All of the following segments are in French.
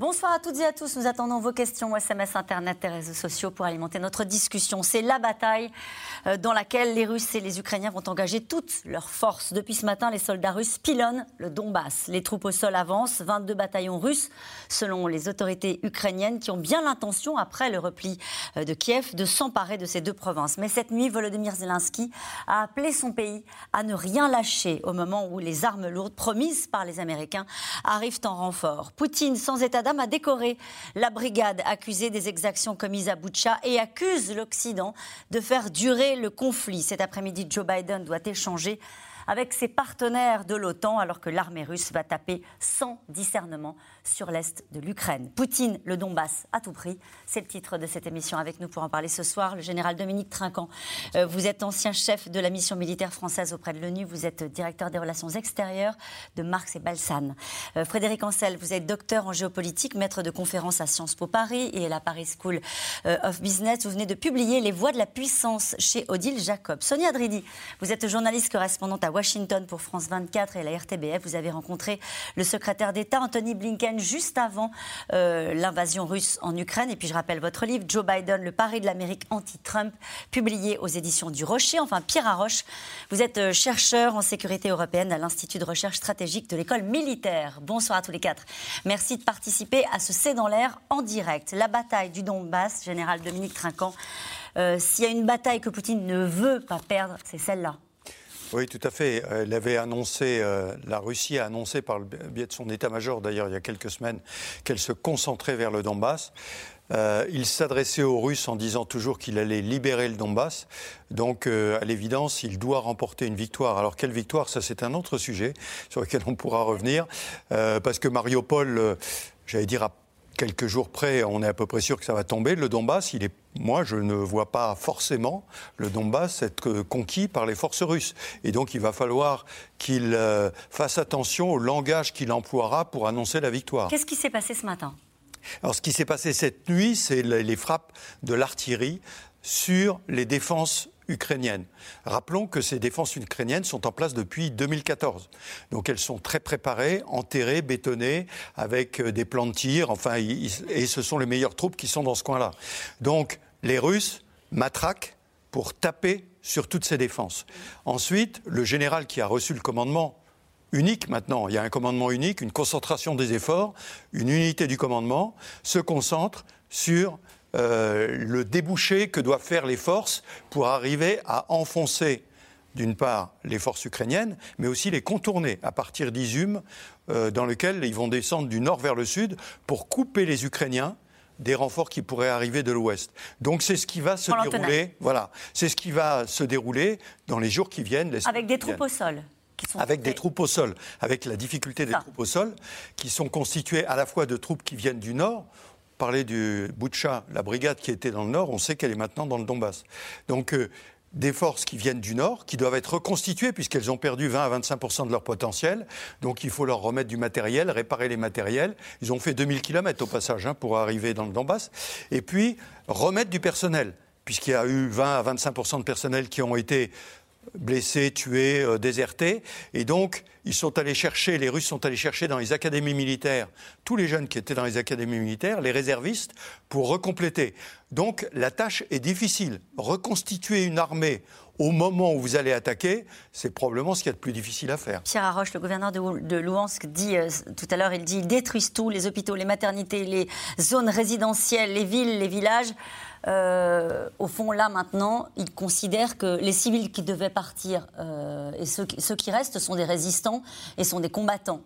Bonsoir à toutes et à tous. Nous attendons vos questions, SMS, Internet et réseaux sociaux pour alimenter notre discussion. C'est la bataille euh, dans laquelle les Russes et les Ukrainiens vont engager toutes leurs forces. Depuis ce matin, les soldats russes pilonnent le Donbass. Les troupes au sol avancent, 22 bataillons russes, selon les autorités ukrainiennes, qui ont bien l'intention, après le repli euh, de Kiev, de s'emparer de ces deux provinces. Mais cette nuit, Volodymyr Zelensky a appelé son pays à ne rien lâcher au moment où les armes lourdes promises par les Américains arrivent en renfort. Poutine, sans état a décoré la brigade accusée des exactions commises à Boutcha et accuse l'Occident de faire durer le conflit. Cet après-midi, Joe Biden doit échanger avec ses partenaires de l'OTAN alors que l'armée russe va taper sans discernement sur l'est de l'Ukraine. Poutine, le Donbass à tout prix. C'est le titre de cette émission. Avec nous pour en parler ce soir, le général Dominique Trinquant. Euh, vous êtes ancien chef de la mission militaire française auprès de l'ONU. Vous êtes directeur des relations extérieures de Marx et Balsan. Euh, Frédéric Ancel, vous êtes docteur en géopolitique, maître de conférences à Sciences Po Paris et à la Paris School euh, of Business. Vous venez de publier Les voies de la puissance chez Odile Jacob. Sonia Dridi, vous êtes journaliste correspondante à Washington pour France 24 et la RTBF. Vous avez rencontré le secrétaire d'État Anthony Blinken juste avant euh, l'invasion russe en Ukraine. Et puis je rappelle votre livre, Joe Biden, Le pari de l'Amérique anti-Trump, publié aux éditions du Rocher. Enfin, Pierre Arroche, vous êtes euh, chercheur en sécurité européenne à l'Institut de recherche stratégique de l'école militaire. Bonsoir à tous les quatre. Merci de participer à ce C'est dans l'air en direct. La bataille du Donbass, général Dominique Trinquant. Euh, s'il y a une bataille que Poutine ne veut pas perdre, c'est celle-là. Oui, tout à fait. Elle avait annoncé, euh, la Russie a annoncé par le biais de son état-major, d'ailleurs, il y a quelques semaines, qu'elle se concentrait vers le Donbass. Euh, il s'adressait aux Russes en disant toujours qu'il allait libérer le Donbass. Donc, euh, à l'évidence, il doit remporter une victoire. Alors, quelle victoire? Ça, c'est un autre sujet sur lequel on pourra revenir. parce que Mariupol, j'allais dire, quelques jours près, on est à peu près sûr que ça va tomber. Le Donbass, il est, moi, je ne vois pas forcément le Donbass être conquis par les forces russes. Et donc, il va falloir qu'il euh, fasse attention au langage qu'il emploiera pour annoncer la victoire. Qu'est-ce qui s'est passé ce matin? Alors, ce qui s'est passé cette nuit, c'est les frappes de l'artillerie sur les défenses ukrainiennes. Rappelons que ces défenses ukrainiennes sont en place depuis 2014. Donc elles sont très préparées, enterrées, bétonnées, avec euh, des plans de tir, enfin, et ce sont les meilleures troupes qui sont dans ce coin-là. Donc les Russes matraquent pour taper sur toutes ces défenses. Ensuite, le général qui a reçu le commandement, unique maintenant, il y a un commandement unique, une concentration des efforts, une unité du commandement, se concentre sur euh, le débouché que doivent faire les forces pour arriver à enfoncer d'une part les forces ukrainiennes, mais aussi les contourner à partir d'Izum, euh, dans lequel ils vont descendre du nord vers le sud pour couper les Ukrainiens des renforts qui pourraient arriver de l'ouest. Donc c'est ce qui va se dérouler. Voilà, c'est ce qui va se dérouler dans les jours qui viennent. Avec des troupes au sol. avec des troupes au sol, avec la difficulté des troupes au sol, qui sont constituées à la fois de troupes qui viennent du nord, parler du Boutcha, la brigade qui était dans le nord, on sait qu'elle est maintenant dans le Donbass. Donc euh, des forces qui viennent du nord, qui doivent être reconstituées puisqu'elles ont perdu 20 à 25% de leur potentiel. Donc il faut leur remettre du matériel, réparer les matériels. Ils ont fait 2000 km au passage hein, pour arriver dans le Donbass. Et puis remettre du personnel puisqu'il y a eu 20 à 25% de personnel qui ont été blessés, tués, euh, désertés. Et donc, ils sont allés chercher, les Russes sont allés chercher dans les académies militaires tous les jeunes qui étaient dans les académies militaires, les réservistes, pour recompléter. Donc, la tâche est difficile. Reconstituer une armée au moment où vous allez attaquer, c'est probablement ce qu'il y a de plus difficile à faire. Pierre Arroche, le gouverneur de, Louhansk, dit euh, tout à l'heure, il dit ils détruisent tout, les hôpitaux, les maternités, les zones résidentielles, les villes, les villages. Euh, au fond, là, maintenant, ils considèrent que les civils qui devaient partir euh, et ceux, qui restent sont des résistants et sont des combattants.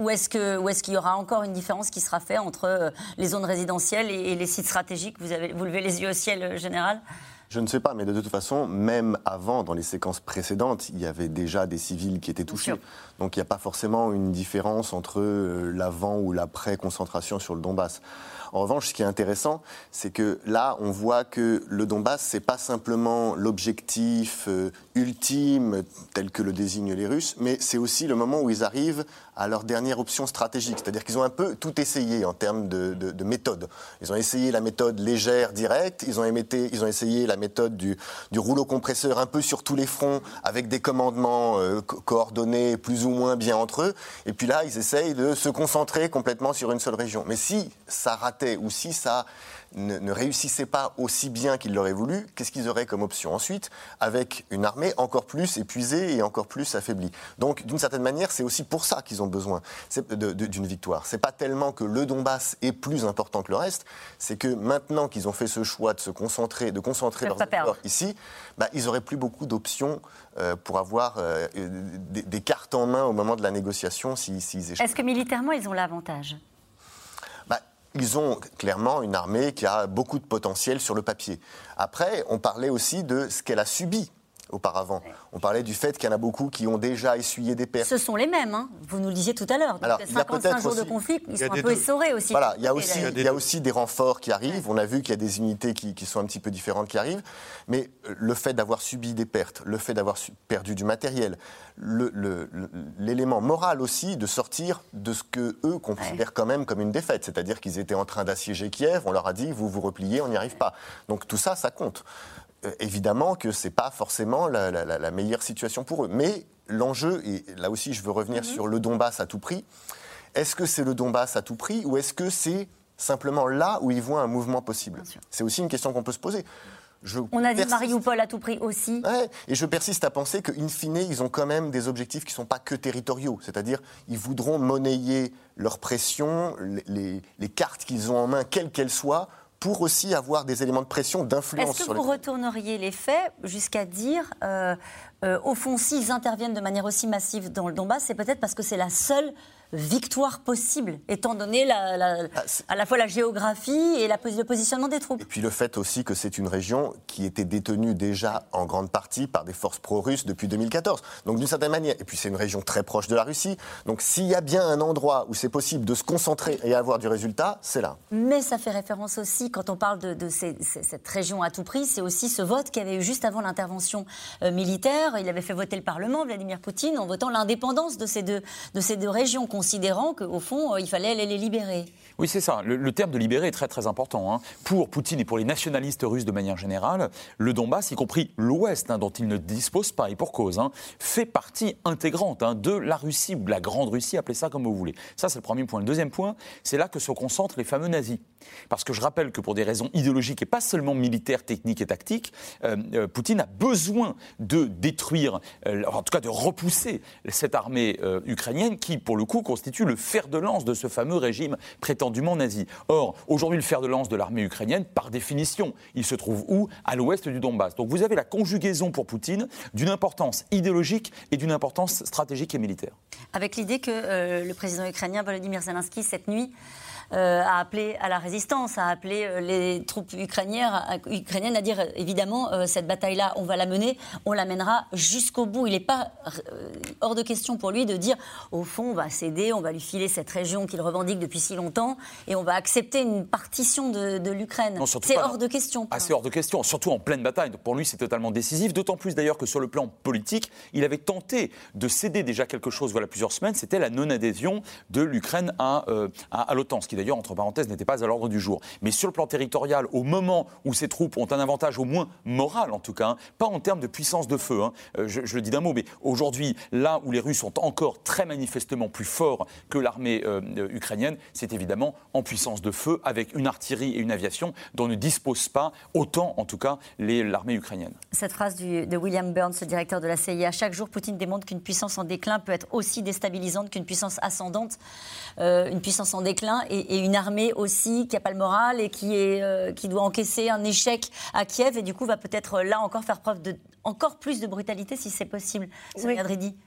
Ou est-ce qu'il y aura encore une différence qui sera faite entre les zones résidentielles et, les sites stratégiques? Vous, avez, vous levez les yeux au ciel, général? Je ne sais pas, mais de toute façon, même avant, dans les séquences précédentes, il y avait déjà des civils qui étaient touchés. Donc il n'y a pas forcément une différence entre l'avant ou l'après-concentration sur le Donbass. En revanche, ce qui est intéressant, c'est que là, on voit que le Donbass, c'est pas simplement l'objectif euh, ultime tel que le désignent les Russes, mais c'est aussi le moment où ils arrivent à leur dernière option stratégique. C'est-à-dire qu'ils ont un peu tout essayé en termes de, méthode. Ils ont essayé la méthode légère, directe. Ils ont, ils ont essayé la méthode du, rouleau compresseur un peu sur tous les fronts, avec des commandements euh, coordonnés plus ou moins bien entre eux. Et puis là, ils essayent de se concentrer complètement sur une seule région. Mais si ça ratait ou si ça ne, réussissaient pas aussi bien qu'ils l'auraient voulu, qu'est-ce qu'ils auraient comme option ensuite Avec une armée encore plus épuisée et encore plus affaiblie? Donc, d'une certaine manière, c'est aussi pour ça qu'ils ont besoin d'une victoire. C'est pas tellement que le Donbass est plus important que le reste, c'est que maintenant qu'ils ont fait ce choix de se concentrer, de concentrer leurs efforts ici, bah, ils n'auraient plus beaucoup d'options euh, pour avoir euh, des, cartes en main au moment de la négociation s'ils si, échouent. Est-ce que militairement, ils ont l'avantage? Ils ont clairement une armée qui a beaucoup de potentiel sur le papier. Après, on parlait aussi de ce qu'elle a subi auparavant. On parlait du fait qu'il y en a beaucoup qui ont déjà essuyé des pertes. Ce sont les mêmes, hein. vous nous le disiez tout à l'heure. Alors, 55 jours de conflit, ils sont un peu essorés aussi. Voilà, il y, a aussi, il y a aussi des renforts qui arrivent. On a vu qu'il y a des unités qui, qui, sont un petit peu différentes qui arrivent. Mais euh, le fait d'avoir subi des pertes, le fait d'avoir perdu du matériel, l'élément moral aussi de sortir de ce que eux considèrent quand même comme une défaite. C'est-à-dire qu'ils étaient en train d'assiéger Kiev, on leur a dit vous vous repliez, on n'y arrive pas. Donc tout ça, ça compte. Euh, évidemment que ce n'est pas forcément la, meilleure situation pour eux. Mais l'enjeu, et là aussi je veux revenir mhm. sur le Donbass à tout prix, est-ce que c'est le Donbass à tout prix ou est-ce que c'est simplement là où ils voient un mouvement possible? C'est aussi une question qu'on peut se poser. On a dit Mariupol à tout prix aussi. et je persiste à penser qu'in fine, ils ont quand même des objectifs qui ne sont pas que territoriaux. C'est-à-dire, ils voudront monnayer leur pression, les, les cartes qu'ils ont en main, quelles qu'elles soient, pour aussi avoir des éléments de pression, d'influence Est-ce que vous retourneriez les faits jusqu'à dire, euh, euh, au fond, s'ils interviennent de manière aussi massive dans le Donbass, c'est peut-être parce que c'est la seule victoire possible, étant donné la, ah, à la fois la géographie et la, le positionnement des troupes. Et puis le fait aussi que c'est une région qui était détenue déjà en grande partie par des forces pro-russes depuis 2014. Donc d'une certaine manière, et puis c'est une région très proche de la Russie. Donc s'il y a bien un endroit où c'est possible de se concentrer et avoir du résultat, c'est là. Mais ça fait référence aussi, quand on parle de, cette région à tout prix, c'est aussi ce vote qu'il y avait eu juste avant l'intervention euh, militaire. Il avait fait voter le Parlement, Vladimir Poutine, en votant l'indépendance de ces deux, de ces deux régions considérant qu'au fond, euh, il fallait les libérer. Oui, c'est ça. Le, terme de libérer est très très important. Hein. Pour Poutine et pour les nationalistes russes de manière générale, le Donbass, y compris l'Ouest, hein, dont il ne dispose pas, et pour cause, hein, fait partie intégrante de la Russie, ou de la Grande Russie, appelez ça comme vous voulez. Ça, c'est le premier point. Le deuxième point, c'est là que se concentrent les fameux nazis. Parce que je rappelle que pour des raisons idéologiques et pas seulement militaires, techniques et tactiques, euh, euh, Poutine a besoin de détruire, en tout cas de repousser cette armée ukrainienne qui, pour le coup, constitue le fer de lance de ce fameux régime prétendument nazi. Or, aujourd'hui, le fer de lance de l'armée ukrainienne, par définition, il se trouve où? À l'ouest du Donbass. Donc vous avez la conjugaison pour Poutine d'une importance idéologique et d'une importance stratégique et militaire. Avec l'idée que euh, le président ukrainien Volodymyr Zelensky, cette nuit, euh, a appelé à la résistance, a appelé euh, les troupes ukrainiennes, ukrainiennes à dire évidemment euh, cette bataille-là, on va la mener, on la mènera jusqu'au bout. Il n'est pas hors de question pour lui de dire au fond on va céder, on va lui filer cette région qu'il revendique depuis si longtemps et on va accepter une partition de, l'Ukraine. C'est hors de question. Ah, c'est hors de question, surtout en pleine bataille. pour lui, c'est totalement décisif, d'autant plus d'ailleurs que sur le plan politique, il avait tenté de céder déjà quelque chose voilà plusieurs semaines, c'était la non-adhésion de l'Ukraine à, à, à l'OTAN, ce qui d'ailleurs, entre parenthèses, n'était pas à l'ordre du jour. Mais sur le plan territorial, au moment où ces troupes ont un avantage, au moins moral en tout cas, hein, pas en termes de puissance de feu, hein, euh, je, le dis d'un mot, mais aujourd'hui, là où les Russes sont encore très manifestement plus forts que l'armée euh, ukrainienne, c'est évidemment en puissance de feu, avec une artillerie et une aviation dont ne dispose pas autant, en tout cas, l'armée ukrainienne. Cette phrase de William Burns, le directeur de la CIA, chaque jour, Poutine démontre qu'une puissance en déclin peut être aussi déstabilisante qu'une puissance ascendante, euh, une puissance en déclin et et une armée aussi qui n'a pas le moral et qui, est, euh, qui doit encaisser un échec à Kiev et du coup va peut-être là encore faire preuve de encore plus de brutalité si c'est possible.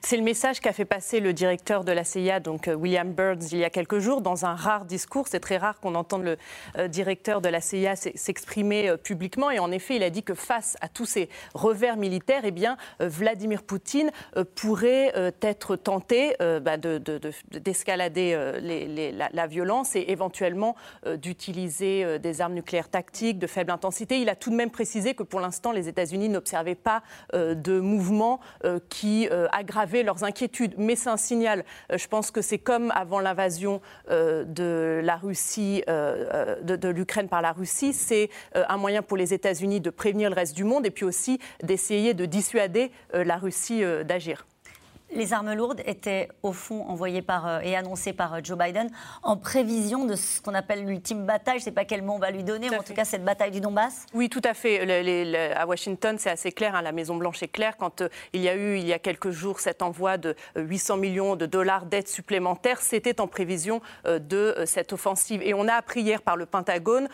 C'est le message qu'a fait passer le directeur de la CIA, donc euh, William Burns, il y a quelques jours, dans un rare discours. C'est très rare qu'on entende le euh, directeur de la CIA s'exprimer euh, publiquement. Et en effet, il a dit que face à tous ces revers militaires, eh bien, Vladimir Poutine pourrait être tenté bah, d'escalader la, la, violence et éventuellement d'utiliser des armes nucléaires tactiques de faible intensité. Il a tout de même précisé que pour l'instant, les États-Unis n'observaient pas de mouvements qui aggravaient leurs inquiétudes. Mais c'est un signal. je pense que c'est comme avant l'invasion de la Russie, de, l'Ukraine par la Russie. C'est un moyen pour les États-Unis de prévenir le reste du monde et puis aussi d'essayer de dissuader la Russie d'agir les armes lourdes étaient au fond envoyées par, euh, et annoncées par euh, Joe Biden en prévision de ce qu'on appelle l'ultime bataille. Je ne sais pas quel mot on va lui donner, mais en tout cas cette bataille du Donbass. Oui, tout à fait. à Washington, c'est assez clair. Hein, la Maison Blanche est claire. Quand euh, il y a eu, il y a quelques jours, cet envoi de 800 millions de dollars d'aide supplémentaire, c'était en prévision de cette offensive. Et on a appris hier par le Pentagone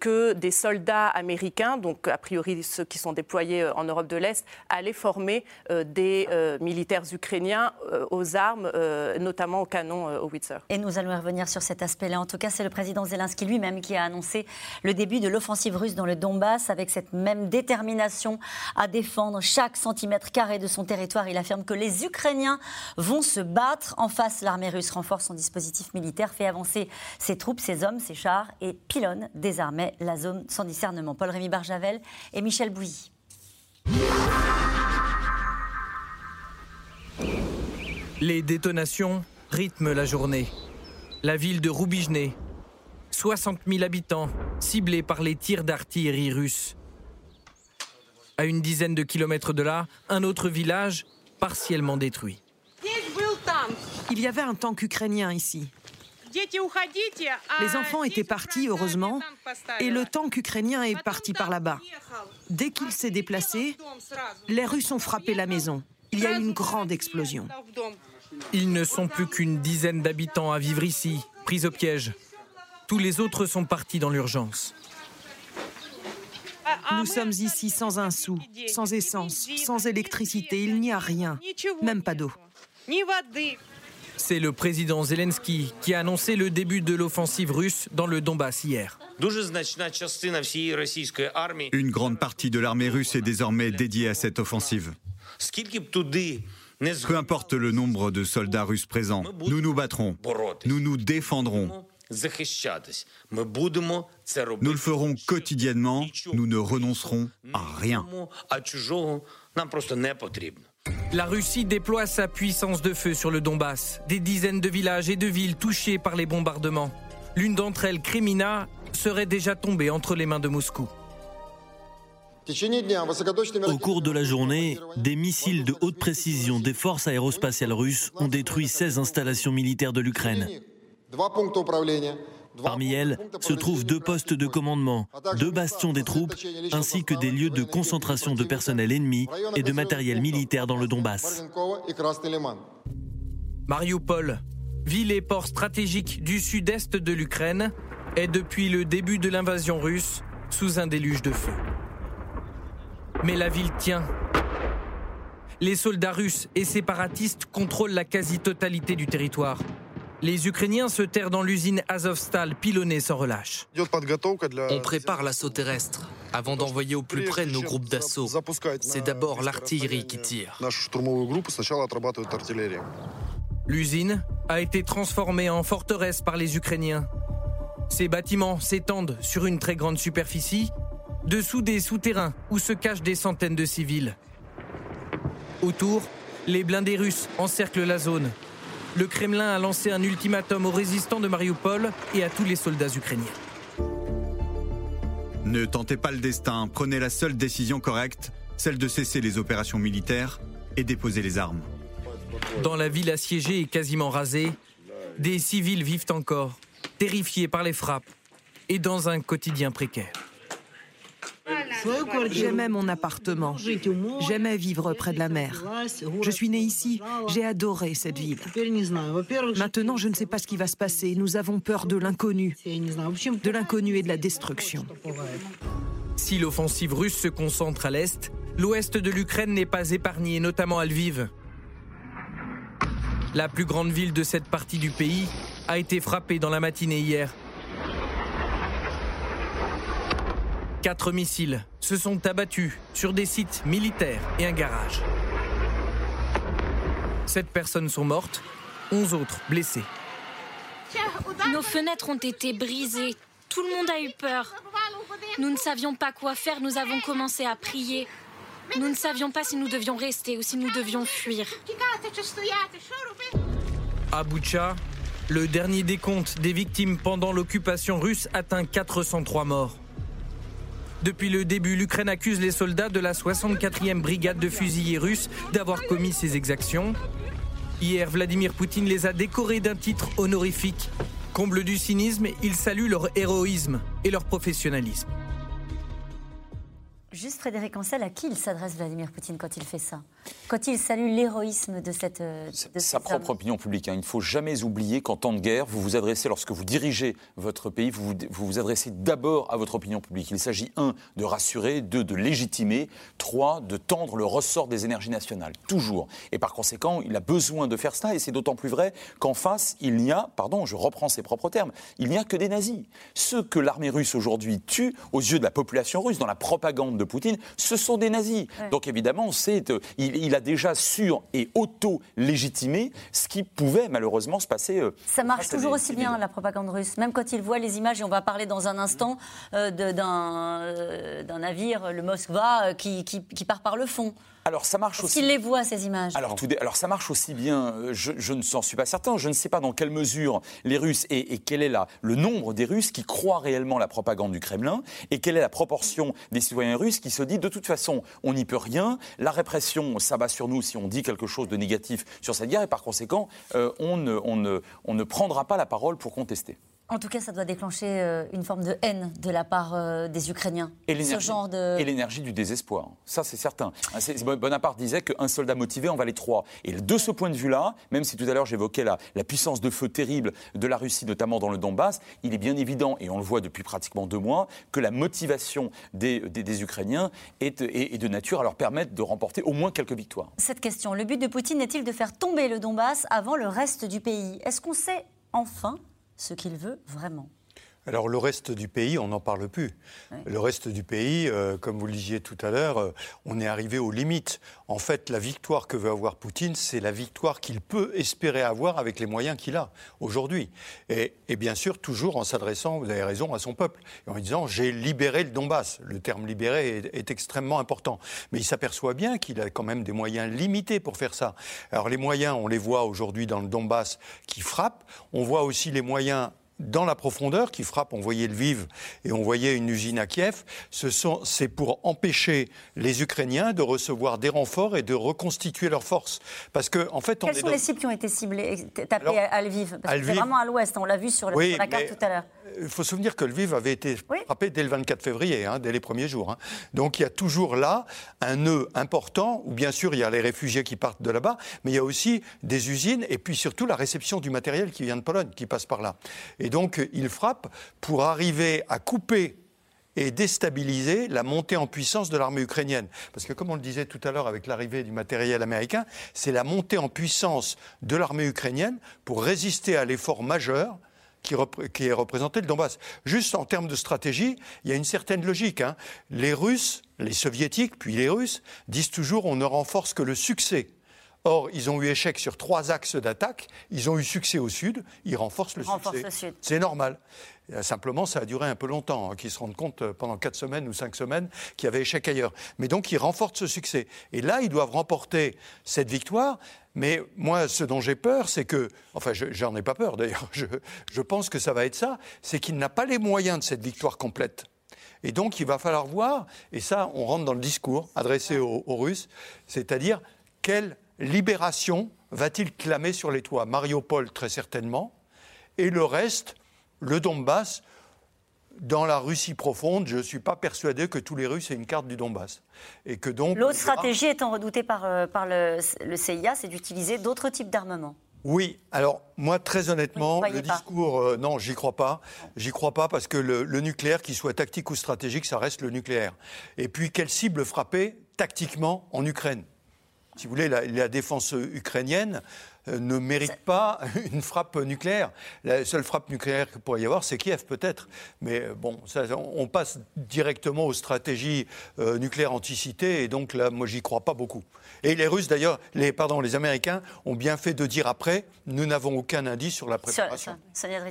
que des soldats américains, donc a priori ceux qui sont déployés en Europe de l'Est, allaient former des militaires ukrainiens euh, aux armes, euh, notamment au canon euh, Howitzer. Et nous allons revenir sur cet aspect-là. En tout cas, c'est le président Zelensky lui-même qui a annoncé le début de l'offensive russe dans le Donbass avec cette même détermination à défendre chaque centimètre carré de son territoire. Il affirme que les Ukrainiens vont se battre. En face, l'armée russe renforce son dispositif militaire, fait avancer ses troupes, ses hommes, ses chars et pilonne désormais la zone sans discernement. Paul-Rémy Barjavel et Michel Bouilly. Les détonations rythment la journée. La ville de Roubijne, 60 000 habitants ciblés par les tirs d'artillerie russes. À une dizaine de kilomètres de là, un autre village partiellement détruit. Il y avait un tank ukrainien ici. Les enfants étaient partis, heureusement, et le tank ukrainien est parti par là-bas. Dès qu'il s'est déplacé, les Russes ont frappé la maison il y a eu une grande explosion. Ils ne sont plus qu'une dizaine d'habitants à vivre ici, pris au piège. Tous les autres sont partis dans l'urgence. Nous sommes ici sans un sou, sans essence, sans électricité. Il n'y a rien, même pas d'eau. C'est le président Zelensky qui a annoncé le début de l'offensive russe dans le Donbass hier. Une grande partie de l'armée russe est désormais dédiée à cette offensive. Peu importe le nombre de soldats russes présents, nous nous battrons, nous nous défendrons. Nous le ferons quotidiennement, nous ne renoncerons à rien. La Russie déploie sa puissance de feu sur le Donbass. Des dizaines de villages et de villes touchés par les bombardements. L'une d'entre elles, Kremina, serait déjà tombée entre les mains de Moscou. Au cours de la journée, des missiles de haute précision des forces aérospatiales russes ont détruit 16 installations militaires de l'Ukraine. Parmi elles se trouvent deux postes de commandement, deux bastions des troupes, ainsi que des lieux de concentration de personnel ennemi et de matériel militaire dans le Donbass. Mariupol, ville et port stratégique du sud-est de l'Ukraine, est depuis le début de l'invasion russe sous un déluge de feu. Mais la ville tient. Les soldats russes et séparatistes contrôlent la quasi-totalité du territoire. Les Ukrainiens se terrent dans l'usine Azovstal, pilonnée sans relâche. On prépare l'assaut terrestre avant d'envoyer au plus près nos groupes d'assaut. C'est d'abord l'artillerie qui tire. L'usine a été transformée en forteresse par les Ukrainiens. Ces bâtiments s'étendent sur une très grande superficie dessous des souterrains où se cachent des centaines de civils. Autour, les blindés russes encerclent la zone. Le Kremlin a lancé un ultimatum aux résistants de Mariupol et à tous les soldats ukrainiens. Ne tentez pas le destin, prenez la seule décision correcte, celle de cesser les opérations militaires et déposer les armes. Dans la ville assiégée et quasiment rasée, des civils vivent encore, terrifiés par les frappes et dans un quotidien précaire. J'aimais mon appartement. J'aimais vivre près de la mer. Je suis né ici. J'ai adoré cette ville. Maintenant, je ne sais pas ce qui va se passer. Nous avons peur de l'inconnu. De l'inconnu et de la destruction. Si l'offensive russe se concentre à l'est, l'ouest de l'Ukraine n'est pas épargné, notamment à Lviv. La plus grande ville de cette partie du pays a été frappée dans la matinée hier Quatre missiles se sont abattus sur des sites militaires et un garage. Sept personnes sont mortes, onze autres blessées. Nos fenêtres ont été brisées. Tout le monde a eu peur. Nous ne savions pas quoi faire. Nous avons commencé à prier. Nous ne savions pas si nous devions rester ou si nous devions fuir. À Boucha, le dernier décompte des victimes pendant l'occupation russe atteint 403 morts. Depuis le début, l'Ukraine accuse les soldats de la 64e brigade de fusiliers russes d'avoir commis ces exactions. Hier, Vladimir Poutine les a décorés d'un titre honorifique. Comble du cynisme, il salue leur héroïsme et leur professionnalisme. Juste Frédéric Ancel, à qui il s'adresse Vladimir Poutine quand il fait ça? Quand il salue l'héroïsme de cette. Euh, Sa propre opinion publique. Hein. Il ne faut jamais oublier qu'en temps de guerre, vous vous adressez, lorsque vous dirigez votre pays, vous vous, vous, vous adressez d'abord à votre opinion publique. Il s'agit, un, de rassurer, deux, de légitimer, trois, de tendre le ressort des énergies nationales. Toujours. Et par conséquent, il a besoin de faire cela, et c'est d'autant plus vrai qu'en face, il n'y a, pardon, je reprends ses propres termes, il n'y a que des nazis. Ceux que l'armée russe aujourd'hui tue, aux yeux de la population russe, dans la propagande de Poutine, ce sont des nazis. Ouais. Donc évidemment, c'est, euh, il, il, a déjà sur et auto-légitimé ce qui pouvait malheureusement se passer. Euh, Ça marche toujours aussi civils. bien, la propagande russe. Même quand il voit les images, et on va parler dans un instant euh, d'un euh, navire, le Moskva, qui, qui, qui part par le fond. Alors ça marche aussi. Qu'il les voit ces images. Alors, tout, alors ça marche aussi bien. euh, Je, je ne s'en suis pas certain. Je ne sais pas dans quelle mesure les Russes et, et quel est la, le nombre des Russes qui croient réellement la propagande du Kremlin et quelle est la proportion des citoyens russes qui se disent de toute façon on n'y peut rien. La répression s'abat sur nous si on dit quelque chose de négatif sur cette guerre et par conséquent euh, on, ne, on, ne, on ne prendra pas la parole pour contester. En tout cas, ça doit déclencher euh, une forme de haine de la part euh, des Ukrainiens. Et de... L'énergie du désespoir. Ça, c'est certain. Bonaparte disait qu'un soldat motivé en valait trois. Et de ce point de vue-là, même si tout à l'heure j'évoquais la, la, puissance de feu terrible de la Russie, notamment dans le Donbass, il est bien évident, et on le voit depuis pratiquement deux mois, que la motivation des, des, des Ukrainiens est, est, est, de nature à leur permettre de remporter au moins quelques victoires. Cette question, le but de Poutine est-il de faire tomber le Donbass avant le reste du pays? Est-ce qu'on sait enfin ce qu'il veut vraiment alors le reste du pays, on n'en parle plus. Le reste du pays, euh, comme vous le disiez tout à l'heure, euh, on est arrivé aux limites. En fait, la victoire que veut avoir Poutine, c'est la victoire qu'il peut espérer avoir avec les moyens qu'il a aujourd'hui. Et, et, bien sûr, toujours en s'adressant, vous avez raison, à son peuple. Et en disant, j'ai libéré le Donbass. Le terme libéré est, est extrêmement important. Mais il s'aperçoit bien qu'il a quand même des moyens limités pour faire ça. Alors les moyens, on les voit aujourd'hui dans le Donbass qui frappent. On voit aussi les moyens dans la profondeur qui frappe, on voyait Lviv et on voyait une usine à Kiev, c'est pour empêcher les Ukrainiens de recevoir des renforts et de reconstituer leurs forces. Parce que, en fait, on Quels sont dans... les cibles qui ont été ciblés, tapés Alors, à Lviv? Parce que c'est vraiment à l'ouest, on l'a vu sur, le, oui, sur la carte tout à l'heure. Il faut se souvenir que Lviv avait été oui. frappé dès le 24 février, hein, dès les premiers jours. Hein. Donc il y a toujours là un nœud important, où bien sûr il y a les réfugiés qui partent de là-bas, mais il y a aussi des usines et puis surtout la réception du matériel qui vient de Pologne, qui passe par là. Et donc il frappe pour arriver à couper et déstabiliser la montée en puissance de l'armée ukrainienne. Parce que comme on le disait tout à l'heure avec l'arrivée du matériel américain, c'est la montée en puissance de l'armée ukrainienne pour résister à l'effort majeur qui, est représenté le Donbass. Juste en termes de stratégie, il y a une certaine logique. Hein. Les Russes, les Soviétiques, puis les Russes, disent toujours on ne renforce que le succès. Or, ils ont eu échec sur trois axes d'attaque. Ils ont eu succès au sud. Ils renforcent le Renforce succès. C'est normal. Simplement, ça a duré un peu longtemps, hein, qu'ils se rendent compte pendant quatre semaines ou cinq semaines qu'il y avait échec ailleurs. Mais donc, ils renforcent ce succès. Et là, ils doivent remporter cette victoire. Mais moi, ce dont j'ai peur, c'est que, enfin, j'en ai pas peur d'ailleurs, je, je, pense que ça va être ça, c'est qu'il n'a pas les moyens de cette victoire complète. Et donc, il va falloir voir, et ça, on rentre dans le discours adressé aux, aux Russes, c'est-à-dire quelle libération va-t-il clamer sur les toits? Mariupol, très certainement, et le reste, le Donbass, dans la Russie profonde, je ne suis pas persuadé que tous les Russes aient une carte du Donbass. Et que donc. L'autre stratégie étant redoutée par, euh, par le, le CIA, c'est d'utiliser d'autres types d'armements. Oui, alors moi très honnêtement, le discours, euh, non, j'y crois pas. J'y crois pas parce que le, le nucléaire, qu'il soit tactique ou stratégique, ça reste le nucléaire. Et puis, quelle cible frapper tactiquement en Ukraine? Si vous voulez, la, la défense ukrainienne, euh, ne mérite pas une frappe nucléaire. La seule frappe nucléaire qu'il pourrait y avoir, c'est Kiev peut-être. Mais euh, bon, ça, on passe directement aux stratégies euh, nucléaires anticitées, et donc là, moi, j'y crois pas beaucoup. Et les Russes, d'ailleurs, les, pardon, les Américains ont bien fait de dire après, nous n'avons aucun indice sur la préparation.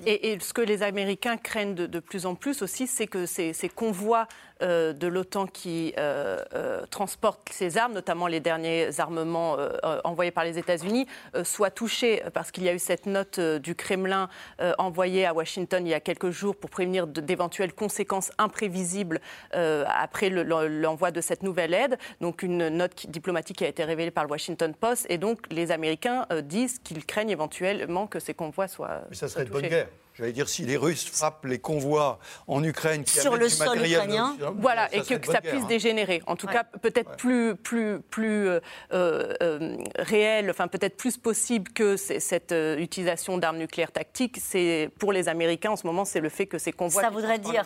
et, ce que les Américains craignent de, plus en plus aussi, c'est que ces, ces convois euh, de l'OTAN qui euh, euh, transporte ces armes, notamment les derniers armements envoyés par les États-Unis, soient touchés parce qu'il y a eu cette note du Kremlin envoyée à Washington il y a quelques jours pour prévenir d'éventuelles conséquences imprévisibles après l'envoi de cette nouvelle aide. Donc une note diplomatique qui a été révélée par le Washington Post. Et donc les Américains disent qu'ils craignent éventuellement que ces convois soient. Mais ça serait de bonne guerre. J'allais dire, si les Russes frappent les convois en Ukraine, qui sur le sol ukrainien, voilà, et que, ça puisse hein. dégénérer. En tout cas, peut-être plus, plus, plus euh, euh, réel, enfin peut-être plus possible que cette euh, utilisation d'armes nucléaires tactiques. C'est pour les Américains en ce moment, c'est le fait que ces convois. Ça voudrait dire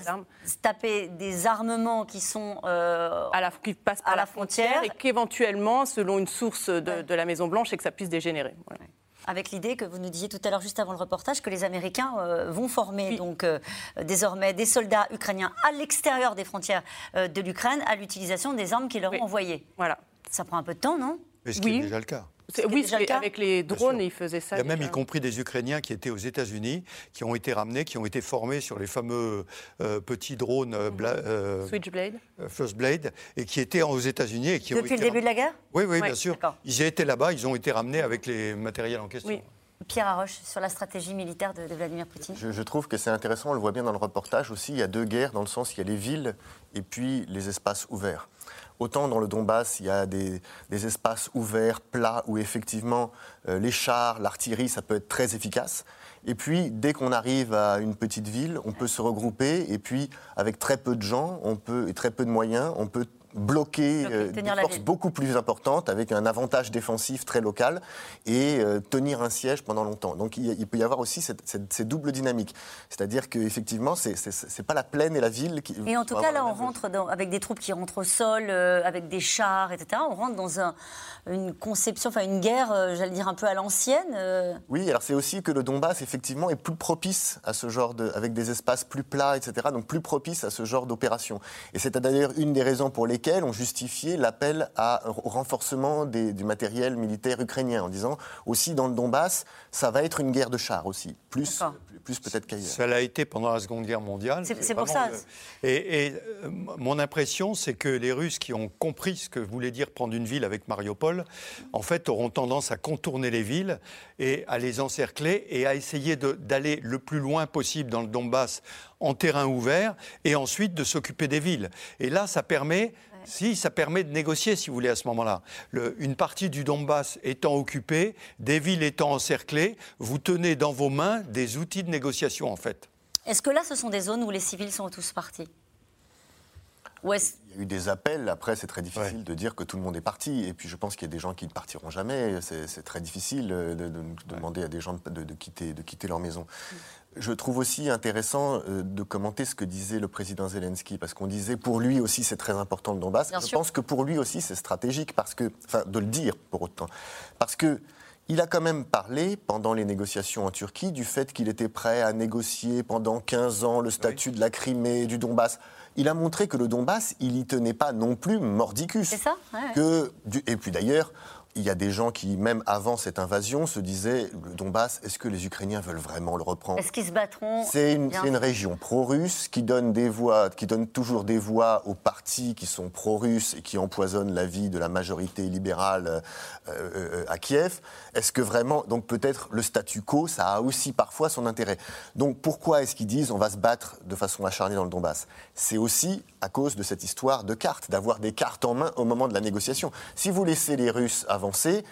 taper des armements qui sont à la, qui passent par la, frontière, et qu'éventuellement, selon une source de, la Maison Blanche, et que ça puisse dégénérer avec l'idée que vous nous disiez tout à l'heure, juste avant le reportage, que les Américains euh, vont former donc euh, désormais des soldats ukrainiens à l'extérieur des frontières euh, de l'Ukraine à l'utilisation des armes qu'ils leur ont envoyées. Voilà. Ça prend un peu de temps, non? Mais ce qui est déjà le cas. Oui, avec les drones, ils faisaient ça. Il y a même y compris des Ukrainiens qui étaient aux États-Unis, qui ont été ramenés, qui ont été formés sur les fameux euh, petits drones euh, mhm. euh, Switchblade, First Blade, et qui étaient aux États-Unis et qui depuis le début de la guerre. Oui, oui, bien sûr. Ils étaient là-bas, ils ont été ramenés avec les matériels en question. Pierre Arroche, sur la stratégie militaire de, Vladimir Poutine je, je, trouve que c'est intéressant, on le voit bien dans le reportage aussi, il y a deux guerres dans le sens, il y a les villes et puis les espaces ouverts. Autant dans le Donbass, il y a des, espaces ouverts, plats, où effectivement euh, les chars, l'artillerie, ça peut être très efficace. Et puis, dès qu'on arrive à une petite ville, on peut se regrouper et puis, avec très peu de gens on peut, et très peu de moyens, on peut bloquer euh, des forces beaucoup plus importantes avec un avantage défensif très local et euh, tenir un siège pendant longtemps. Donc il, peut y avoir aussi cette, cette, double dynamique. C'est-à-dire qu'effectivement, ce n'est pas la plaine et la ville qui... Et en tout cas, là, on rentre dans, avec des troupes qui rentrent au sol, euh, avec des chars, etc. On rentre dans un, une conception, enfin une guerre, j'allais dire, un peu à l'ancienne. Oui, alors c'est aussi que le Donbass, effectivement, est plus propice à ce genre de... avec des espaces plus plats, etc. Donc plus propice à ce genre d'opération. Et c'est d'ailleurs une des raisons pour lesquelles ont justifié l'appel au renforcement du matériel militaire ukrainien, en disant aussi dans le Donbass, ça va être une guerre de chars aussi, plus, plus, peut-être qu'ailleurs. Ça l'a été pendant la Seconde Guerre mondiale. C'est pour ça. Et, euh, mon impression, c'est que les Russes qui ont compris ce que voulait dire prendre une ville avec Mariupol, en fait, auront tendance à contourner les villes et à les encercler et à essayer d'aller le plus loin possible dans le Donbass en terrain ouvert et ensuite de s'occuper des villes. Et là, ça permet si, ça permet de négocier, si vous voulez, à ce moment-là. Une partie du Donbass étant occupée, des villes étant encerclées, vous tenez dans vos mains des outils de négociation, en fait. Est-ce que là, ce sont des zones où les civils sont tous partis? Il y a eu des appels. Après, c'est très difficile de dire que tout le monde est parti. Et puis, je pense qu'il y a des gens qui ne partiront jamais. C'est très difficile de, demander à des gens de, quitter, de quitter leur maison. Je trouve aussi intéressant euh, de commenter ce que disait le président Zelensky, parce qu'on disait pour lui aussi c'est très important le Donbass. je pense que pour lui aussi c'est stratégique, parce que, enfin, de le dire pour autant, parce que il a quand même parlé pendant les négociations en Turquie du fait qu'il était prêt à négocier pendant 15 ans le statut de la Crimée, du Donbass. Il a montré que le Donbass, il y tenait pas non plus mordicus. C'est ça que, Et puis d'ailleurs, il y a des gens qui, même avant cette invasion, se disaient le Donbass, est-ce que les Ukrainiens veulent vraiment le reprendre? Est-ce qu'ils se battront? C'est une, région pro-russe qui donne des voix, qui donne toujours des voix aux partis qui sont pro-russes et qui empoisonnent la vie de la majorité libérale euh, euh, à Kiev. Est-ce que vraiment, donc peut-être le statu quo, ça a aussi parfois son intérêt. Donc pourquoi est-ce qu'ils disent on va se battre de façon acharnée dans le Donbass? C'est aussi à cause de cette histoire de cartes, d'avoir des cartes en main au moment de la négociation. Si vous laissez les Russes avancer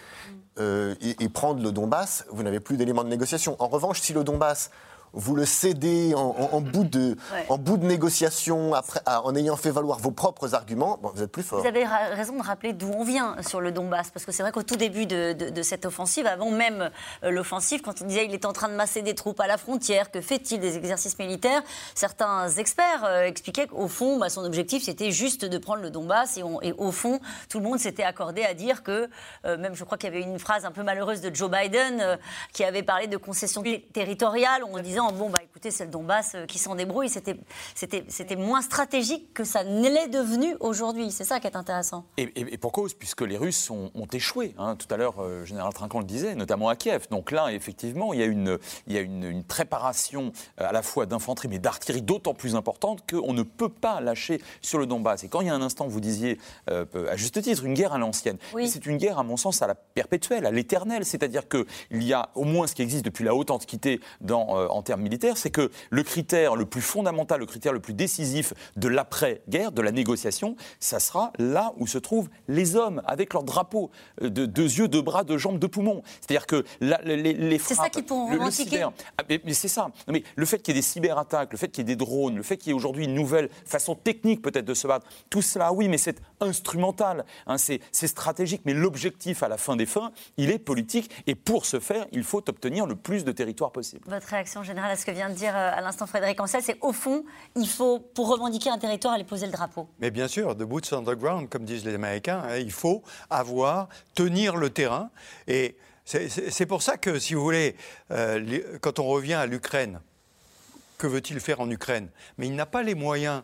euh, et, prendre le Donbass, vous n'avez plus d'éléments de négociation. En revanche, si le Donbass vous le cédez en, bout, de, en bout de négociation, après, en ayant fait valoir vos propres arguments, bon, vous êtes plus fort. Vous avez raison de rappeler d'où on vient sur le Donbass, parce que c'est vrai qu'au tout début de, cette offensive, avant même euh, l'offensive, quand on disait qu'il est en train de masser des troupes à la frontière, que fait-il des exercices militaires, certains experts euh, expliquaient qu'au fond, bah, son objectif, c'était juste de prendre le Donbass, et, et, au fond, tout le monde s'était accordé à dire que, euh, même je crois qu'il y avait une phrase un peu malheureuse de Joe Biden, qui avait parlé de concessions territoriales, en disant bon, bah écoutez, c'est le Donbass euh, qui s'en débrouille. C'était moins stratégique que ça ne l'est devenu aujourd'hui. C'est ça qui est intéressant. Et, pour cause, puisque les Russes ont, échoué. Hein. Tout à l'heure, euh, général Trinquant le disait, notamment à Kiev. Donc là, effectivement, il y a une, il y a une, préparation euh, à la fois d'infanterie, mais d'artillerie d'autant plus importante qu'on ne peut pas lâcher sur le Donbass. Et quand il y a un instant, vous disiez, à juste titre, une guerre à l'ancienne. C'est une guerre, à mon sens, à la perpétuelle, à l'éternelle. C'est-à-dire qu'il y a au moins ce qui existe depuis la haute antiquité dans, en termes militaires, c'est que le critère le plus fondamental, le critère le plus décisif de l'après-guerre, de la négociation, ça sera là où se trouvent les hommes avec leurs drapeaux euh, de deux yeux, deux bras, deux jambes, deux poumons. C'est-à-dire que les, C'est ça qui pourront le, cyber, ah, mais, c'est ça. mais le fait qu'il y ait des cyberattaques, le fait qu'il y ait des drones, le fait qu'il y ait aujourd'hui une nouvelle façon technique peut-être de se battre, tout cela, oui, mais c'est instrumental, hein, c'est stratégique. Mais l'objectif à la fin des fins, il est politique. Et pour ce faire, il faut obtenir le plus de territoire possible. Votre réaction générale à ce que vient de dire euh, à l'instant Frédéric Ancel, c'est au fond, il faut, pour revendiquer un territoire, aller poser le drapeau. Mais bien sûr, de boots on the ground, comme disent les Américains, hein, il faut avoir, tenir le terrain. Et c'est pour ça que, si vous voulez, euh, quand on revient à l'Ukraine, que veut-il faire en Ukraine? Mais il n'a pas les moyens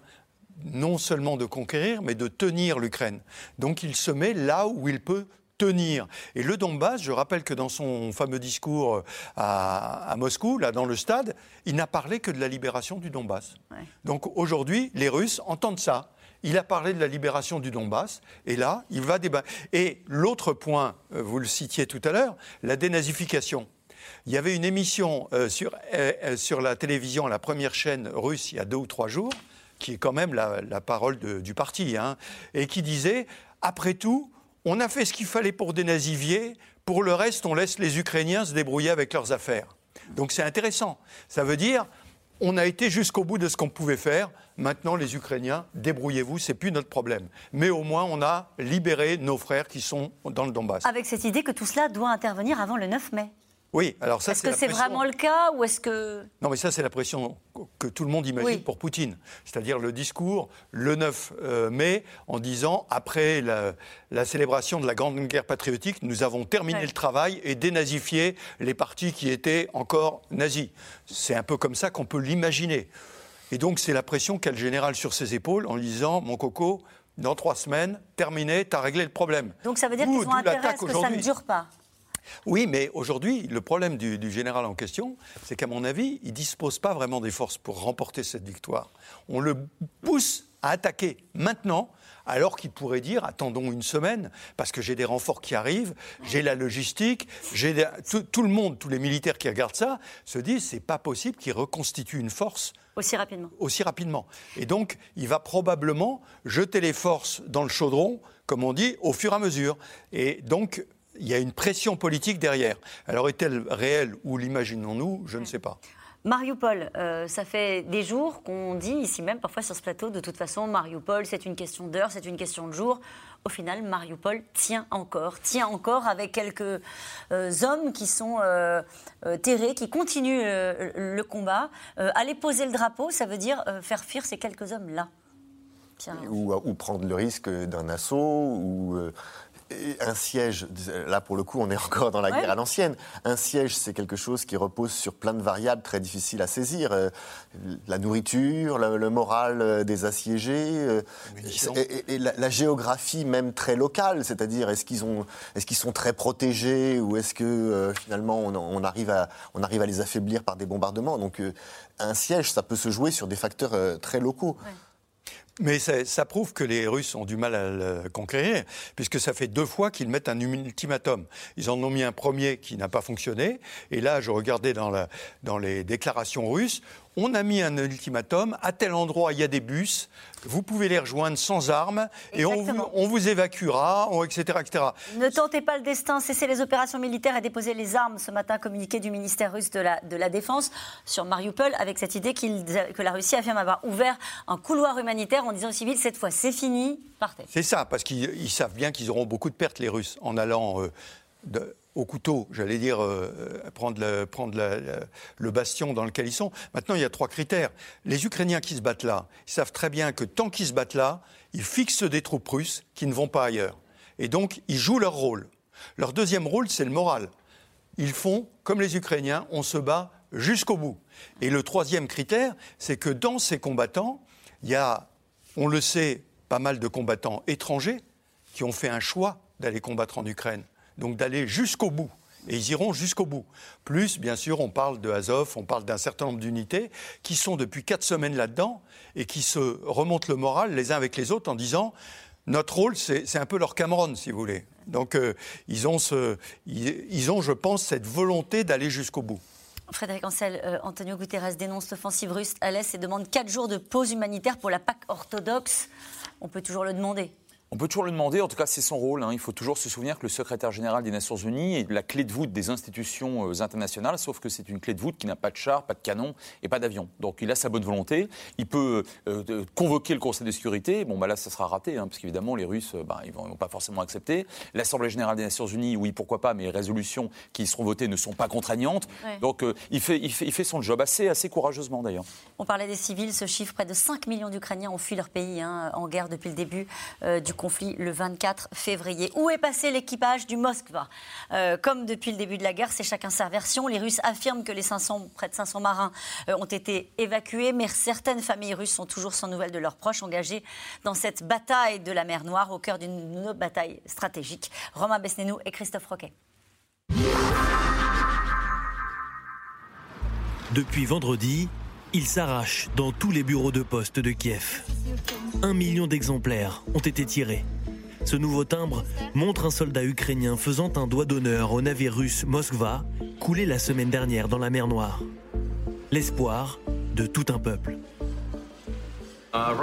non seulement de conquérir, mais de tenir l'Ukraine. Donc il se met là où il peut tenir. Et le Donbass, je rappelle que dans son fameux discours euh, à, Moscou, là dans le stade, il n'a parlé que de la libération du Donbass. Donc aujourd'hui, les Russes entendent ça. Il a parlé de la libération du Donbass, et là, il va débattre. Et l'autre point, euh, vous le citiez tout à l'heure, la dénazification. Il y avait une émission euh, sur, sur la télévision, la première chaîne russe, il y a deux ou trois jours, qui est quand même la, parole du parti, hein, et qui disait, après tout, on a fait ce qu'il fallait pour dénazifier, pour le reste, on laisse les Ukrainiens se débrouiller avec leurs affaires. Donc c'est intéressant. Ça veut dire, on a été jusqu'au bout de ce qu'on pouvait faire. Maintenant, les Ukrainiens, débrouillez-vous, c'est plus notre problème. Mais au moins, on a libéré nos frères qui sont dans le Donbass. Avec cette idée que tout cela doit intervenir avant le 9 mai. Oui, alors ça, Est-ce que c'est vraiment le cas ou est-ce que... Non, mais ça, c'est la pression que tout le monde imagine pour Poutine. C'est-à-dire le discours le 9 euh, mai en disant, après la, célébration de la Grande Guerre patriotique, nous avons terminé le travail et dénazifié les partis qui étaient encore nazis. C'est un peu comme ça qu'on peut l'imaginer. Et donc, c'est la pression qu'a le général sur ses épaules en disant, mon coco, dans trois semaines, terminé, t'as réglé le problème. Donc ça veut dire qu'ils ont intérêt à ce que ça ne dure pas oui, mais aujourd'hui, le problème du, général en question, c'est qu'à mon avis, il ne dispose pas vraiment des forces pour remporter cette victoire. On le pousse à attaquer maintenant, alors qu'il pourrait dire attendons une semaine, parce que j'ai des renforts qui arrivent, j'ai la logistique, j'ai tout, le monde, tous les militaires qui regardent ça, se disent c'est pas possible qu'il reconstitue une force aussi rapidement. Aussi rapidement. Et donc, il va probablement jeter les forces dans le chaudron, comme on dit, au fur et à mesure. Et donc, il y a une pression politique derrière. Alors est-elle réelle ou l'imaginons-nous Je ne sais pas. Mariupol, euh, ça fait des jours qu'on dit ici même, parfois sur ce plateau, de toute façon, Mariupol, c'est une question d'heure, c'est une question de jour. Au final, Mariupol tient encore, tient encore avec quelques euh, hommes qui sont euh, terrés, qui continuent le combat. aller poser le drapeau, ça veut dire faire fuir ces quelques hommes-là. Ou, ou, prendre le risque d'un assaut, ou un siège, là pour le coup on est encore dans la guerre à l'ancienne, un siège c'est quelque chose qui repose sur plein de variables très difficiles à saisir, euh, la nourriture, le, moral euh, des assiégés, euh, et, la, géographie même très locale, c'est-à-dire est-ce qu'ils est qu'ils sont très protégés ou est-ce que finalement on, arrive à, on arrive à les affaiblir par des bombardements? Donc un siège ça peut se jouer sur des facteurs très locaux. Mais ça, prouve que les Russes ont du mal à le conquérir, puisque ça fait deux fois qu'ils mettent un ultimatum. Ils en ont mis un premier qui n'a pas fonctionné, et là, je regardais dans, les déclarations russes, on a mis un ultimatum, à tel endroit il y a des bus, vous pouvez les rejoindre sans armes et on vous, on vous, évacuera, etc., etc. Ne tentez pas le destin, cessez les opérations militaires et déposez les armes. Ce matin, communiqué du ministère russe de la, de la Défense sur Mariupol avec cette idée que la Russie affirme avoir ouvert un couloir humanitaire en disant aux civils cette fois c'est fini, partez. C'est ça, parce qu'ils savent bien qu'ils auront beaucoup de pertes les Russes en allant euh, de, au couteau, j'allais dire, euh, prendre, le, prendre le, bastion dans lequel ils sont. Maintenant, il y a trois critères. Les Ukrainiens qui se battent là, ils savent très bien que tant qu'ils se battent là, ils fixent des troupes russes qui ne vont pas ailleurs. Et donc, ils jouent leur rôle. Leur deuxième rôle, c'est le moral. Ils font, comme les Ukrainiens, on se bat jusqu'au bout. Et le troisième critère, c'est que dans ces combattants, il y a, on le sait, pas mal de combattants étrangers qui ont fait un choix d'aller combattre en Ukraine donc d'aller jusqu'au bout. Et ils iront jusqu'au bout. Plus, bien sûr, on parle de Azov, on parle d'un certain nombre d'unités qui sont depuis quatre semaines là-dedans et qui se remontent le moral les uns avec les autres en disant notre rôle, c'est un peu leur Cameron, si vous voulez. Donc, euh, ils, ont ce, ils, ont, je pense, cette volonté d'aller jusqu'au bout. Frédéric Ancel, euh, Antonio Guterres dénonce l'offensive russe à l'Est et demande quatre jours de pause humanitaire pour la Pâque orthodoxe. On peut toujours le demander. On peut toujours le demander, en tout cas c'est son rôle. Hein. Il faut toujours se souvenir que le secrétaire général des Nations Unies est la clé de voûte des institutions euh, internationales, sauf que c'est une clé de voûte qui n'a pas de char, pas de canon et pas d'avion. Donc il a sa bonne volonté. Il peut euh, convoquer le Conseil de sécurité. Bon, bah là, ça sera raté, hein, parce qu'évidemment, les Russes, euh, bah, ils ne vont, pas forcément accepter. L'Assemblée générale des Nations Unies, oui, pourquoi pas, mais les résolutions qui seront votées ne sont pas contraignantes. Donc il, fait, il, fait, il, fait, son job assez, assez courageusement d'ailleurs. On parlait des civils, ce chiffre, près de 5 millions d'Ukrainiens ont fui leur pays hein, en guerre depuis le début du conflit le 24 février. Où est passé l'équipage du Moskva? Euh, Comme depuis le début de la guerre, c'est chacun sa version. Les Russes affirment que les 500, près de 500 marins euh, ont été évacués, mais certaines familles russes sont toujours sans nouvelles de leurs proches engagés dans cette bataille de la mer Noire au cœur d'une bataille stratégique. Romain Besnénou et Christophe Roquet. Depuis vendredi, il s'arrache dans tous les bureaux de poste de Kiev. Un million d'exemplaires ont été tirés. Ce nouveau timbre montre un soldat ukrainien faisant un doigt d'honneur au navire russe Moskva, coulé la semaine dernière dans la mer Noire. L'espoir de tout un peuple.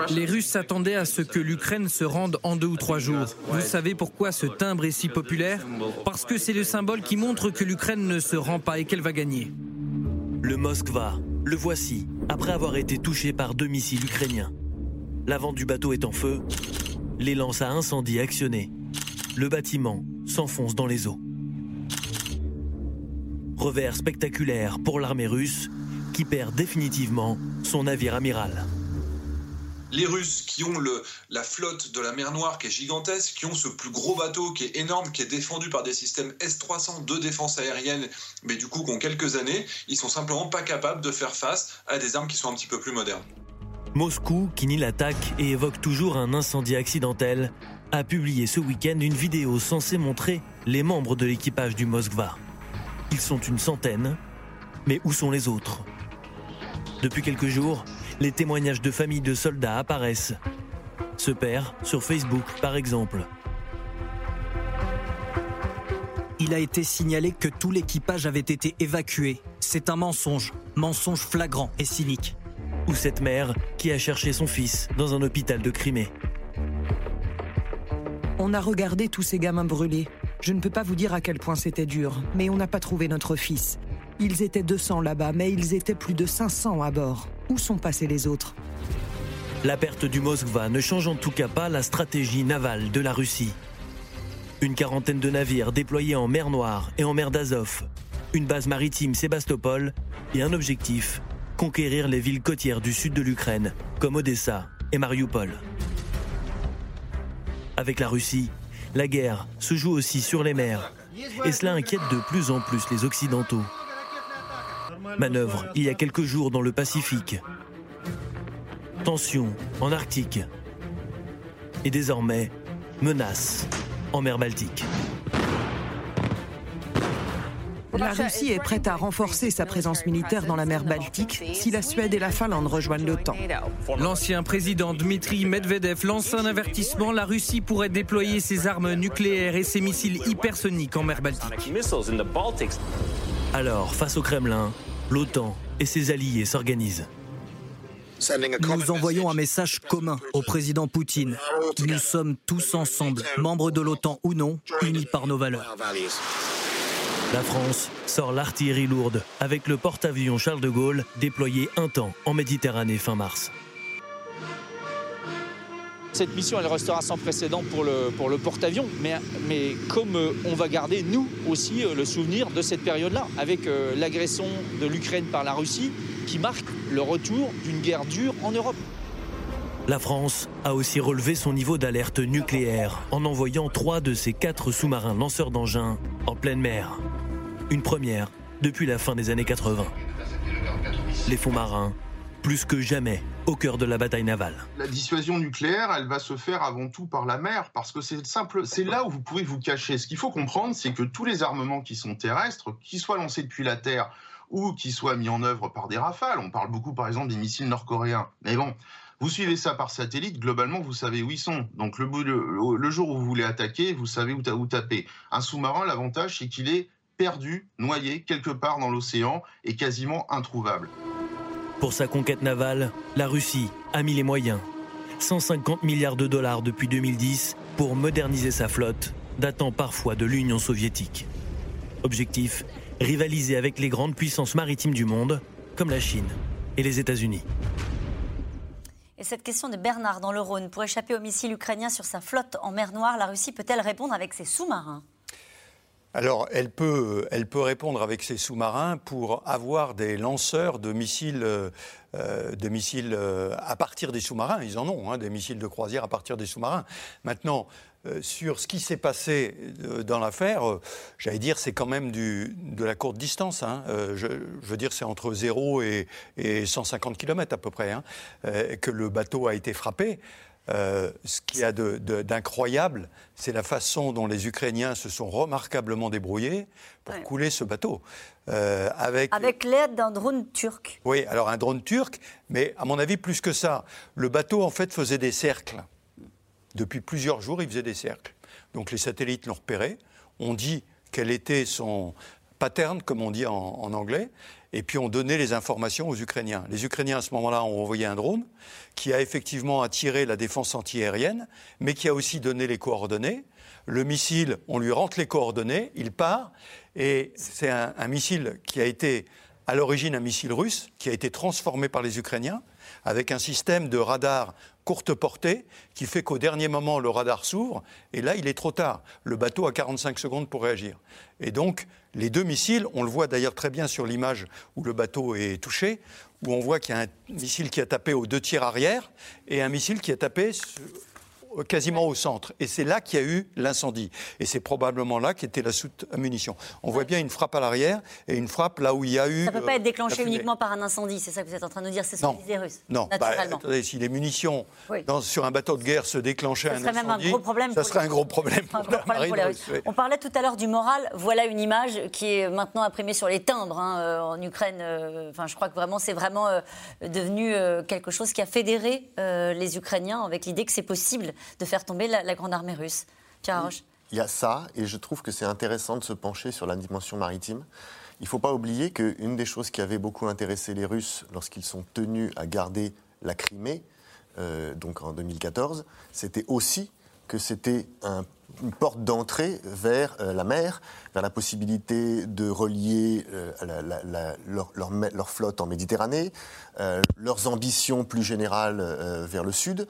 Les Russes s'attendaient à ce que l'Ukraine se rende en deux ou trois jours. Vous savez pourquoi ce timbre est si populaire? Parce que c'est le symbole qui montre que l'Ukraine ne se rend pas et qu'elle va gagner. Le Moskva, le voici, après avoir été touché par deux missiles ukrainiens. L'avant du bateau est en feu, les lances à incendie actionnées. Le bâtiment s'enfonce dans les eaux. Revers spectaculaire pour l'armée russe qui perd définitivement son navire amiral. Les Russes qui ont la flotte de la mer Noire qui est gigantesque, qui ont ce plus gros bateau qui est énorme, qui est défendu par des systèmes S-300 de défense aérienne, mais du coup qui ont quelques années, ils sont simplement pas capables de faire face à des armes qui sont un petit peu plus modernes. Moscou, qui nie l'attaque et évoque toujours un incendie accidentel, a publié ce week-end une vidéo censée montrer les membres de l'équipage du Moskva. Ils sont une centaine, mais où sont les autres? Depuis quelques jours, les témoignages de familles de soldats apparaissent. Ce père, sur Facebook par exemple. Il a été signalé que tout l'équipage avait été évacué. C'est un mensonge, mensonge flagrant et cynique ou cette mère qui a cherché son fils dans un hôpital de Crimée. On a regardé tous ces gamins brûlés. Je ne peux pas vous dire à quel point c'était dur, mais on n'a pas trouvé notre fils. Ils étaient 200 là-bas, mais ils étaient plus de 500 à bord. Où sont passés les autres? La perte du Moskva ne change en tout cas pas la stratégie navale de la Russie. Une quarantaine de navires déployés en mer Noire et en mer d'Azov, une base maritime Sébastopol et un objectif conquérir les villes côtières du sud de l'Ukraine, comme Odessa et Mariupol. Avec la Russie, la guerre se joue aussi sur les mers, et cela inquiète de plus en plus les Occidentaux. Manœuvre il y a quelques jours dans le Pacifique. Tension en Arctique. Et désormais, menace en mer Baltique. La Russie est prête à renforcer sa présence militaire dans la mer Baltique si la Suède et la Finlande rejoignent l'OTAN. L'ancien président Dmitri Medvedev lance un avertissement. La Russie pourrait déployer ses armes nucléaires et ses missiles hypersoniques en mer Baltique. Alors, face au Kremlin, l'OTAN et ses alliés s'organisent. Nous envoyons un message commun au président Poutine. Nous sommes tous ensemble, membres de l'OTAN ou non, unis par nos valeurs. La France sort l'artillerie lourde avec le porte-avions Charles de Gaulle déployé un temps en Méditerranée fin mars. Cette mission, restera sans précédent pour le, porte-avions, mais, mais comme euh, on va garder, nous aussi, euh, le souvenir de cette période-là, avec euh, l'agression de l'Ukraine par la Russie, qui marque le retour d'une guerre dure en Europe. La France a aussi relevé son niveau d'alerte nucléaire en envoyant trois de ses quatre sous-marins lanceurs d'engins en pleine mer. Une première depuis la fin des années 80. Les fonds marins, plus que jamais, au cœur de la bataille navale. La dissuasion nucléaire, elle va se faire avant tout par la mer, parce que c'est simple, c'est là où vous pouvez vous cacher. Ce qu'il faut comprendre, c'est que tous les armements qui sont terrestres, qu'ils soient lancés depuis la Terre ou qu'ils soient mis en œuvre par des rafales, on parle beaucoup par exemple des missiles nord-coréens, mais bon, vous suivez ça par satellite, globalement, vous savez où ils sont. Donc le, le, le jour où vous voulez attaquer, vous savez où, où taper. Un sous-marin, l'avantage, c'est qu'il est perdu, noyé quelque part dans l'océan et quasiment introuvable. Pour sa conquête navale, la Russie a mis les moyens. 150 milliards de dollars depuis 2010 pour moderniser sa flotte, datant parfois de l'Union soviétique. Objectif rivaliser avec les grandes puissances maritimes du monde, comme la Chine et les États-Unis. Et cette question de Bernard dans le Rhône, pour échapper aux missiles ukrainiens sur sa flotte en mer Noire, la Russie peut-elle répondre avec ses sous-marins? Alors, elle peut, elle peut répondre avec ses sous-marins pour avoir des lanceurs de missiles, euh, de missiles euh, à partir des sous-marins. Ils en ont, hein, des missiles de croisière à partir des sous-marins. Maintenant, euh, sur ce qui s'est passé dans l'affaire, j'allais dire, c'est quand même du, de la courte distance. Hein. Je, veux dire, c'est entre 0 et, et, 150 km à peu près hein, que le bateau a été frappé. Euh, ce qu'il y a d'incroyable, c'est la façon dont les Ukrainiens se sont remarquablement débrouillés pour Ouais. couler ce bateau. Euh, avec Avec l'aide d'un drone turc. oui, alors un drone turc, mais à mon avis, plus que ça. Le bateau, en fait, faisait des cercles. Depuis plusieurs jours, il faisait des cercles. Donc les satellites l'ont repéré. On dit quel était son pattern, comme on dit en, en anglais, et puis on donnait les informations aux Ukrainiens. Les Ukrainiens, à ce moment-là, ont envoyé un drone qui a effectivement attiré la défense antiaérienne, mais qui a aussi donné les coordonnées. Le missile, on lui rentre les coordonnées, il part, et c'est un, un missile qui a été à l'origine un missile russe, qui a été transformé par les Ukrainiens, avec un système de radar courte portée, qui fait qu'au dernier moment, le radar s'ouvre, et là, il est trop tard. Le bateau a 45 secondes pour réagir. Et donc, les deux missiles, on le voit d'ailleurs très bien sur l'image où le bateau est touché, où on voit qu'il y a un missile qui a tapé aux deux tirs arrière, et un missile qui a tapé quasiment au centre. Et c'est là qu'il y a eu l'incendie. Et c'est probablement là qu'était la soute à munitions. On voit bien une frappe à l'arrière et une frappe là où il y a eu. Ça ne peut pas euh, être déclenché uniquement par un incendie, c'est ça que vous êtes en train de nous dire, c'est ce que les Russes. Non, bah, naturellement. attendez, si les munitions Oui. dans- sur un bateau de guerre se déclenchaient un serait même un incendie, gros problème ça serait un gros problème pour pour les. Russes. oui. On parlait tout à l'heure du moral. Voilà une image qui est maintenant imprimée sur les timbres hein, euh, en Ukraine. euh, Enfin, je crois que vraiment c'est vraiment devenu quelque chose qui a fédéré les Ukrainiens avec l'idée que c'est possible de faire tomber la, la grande armée russe. Pierre Haroche. Il y a ça, et je trouve que c'est intéressant de se pencher sur la dimension maritime. Il ne faut pas oublier qu'une des choses qui avait beaucoup intéressé les Russes lorsqu'ils sont tenus à garder la Crimée, euh, donc en 2014, c'était aussi que c'était un- une porte d'entrée vers euh, la mer, vers la possibilité de relier euh, leur, flotte en Méditerranée, euh, leurs ambitions plus générales vers le sud.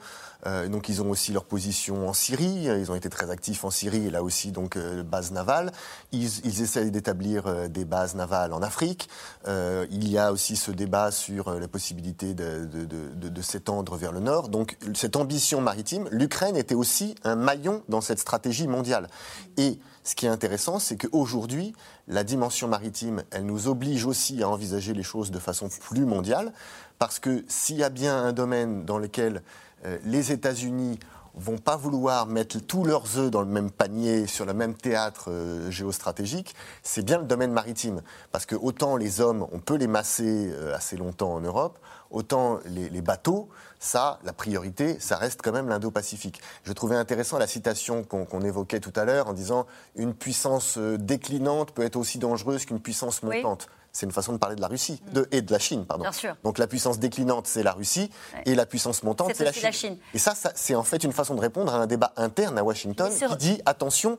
Donc ils ont aussi leur position en Syrie, ils ont été très actifs en Syrie et là aussi donc base navale. Ils, ils essayent d'établir des bases navales en Afrique. Il y a aussi ce débat sur la possibilité de- de s'étendre vers le nord. Donc cette ambition maritime, l'Ukraine était aussi un maillon dans cette stratégie mondiale. Et ce qui est intéressant, c'est qu'aujourd'hui, la dimension maritime, elle nous oblige aussi à envisager les choses de façon plus mondiale, parce que s'il y a bien un domaine dans lequel euh, les États-Unis vont pas vouloir mettre tous leurs œufs dans le même panier, sur le même théâtre euh, géostratégique, c'est bien le domaine maritime. Parce que autant les hommes, on peut les masser euh, assez longtemps en Europe, autant les, les bateaux, ça, la priorité, ça reste quand même l'Indo-Pacifique. Je trouvais intéressant la citation qu'on évoquait tout à l'heure en disant une puissance euh, déclinante peut être aussi dangereuse qu'une puissance Oui. montante. c'est une façon de parler de la Russie de, et de la Chine. Pardon. Bien sûr. Donc la puissance déclinante, c'est la Russie, Ouais. et la puissance montante, C'est la, Chine. Et ça, ça, c'est en fait une façon de répondre à un débat interne à Washington sur- qui dit attention,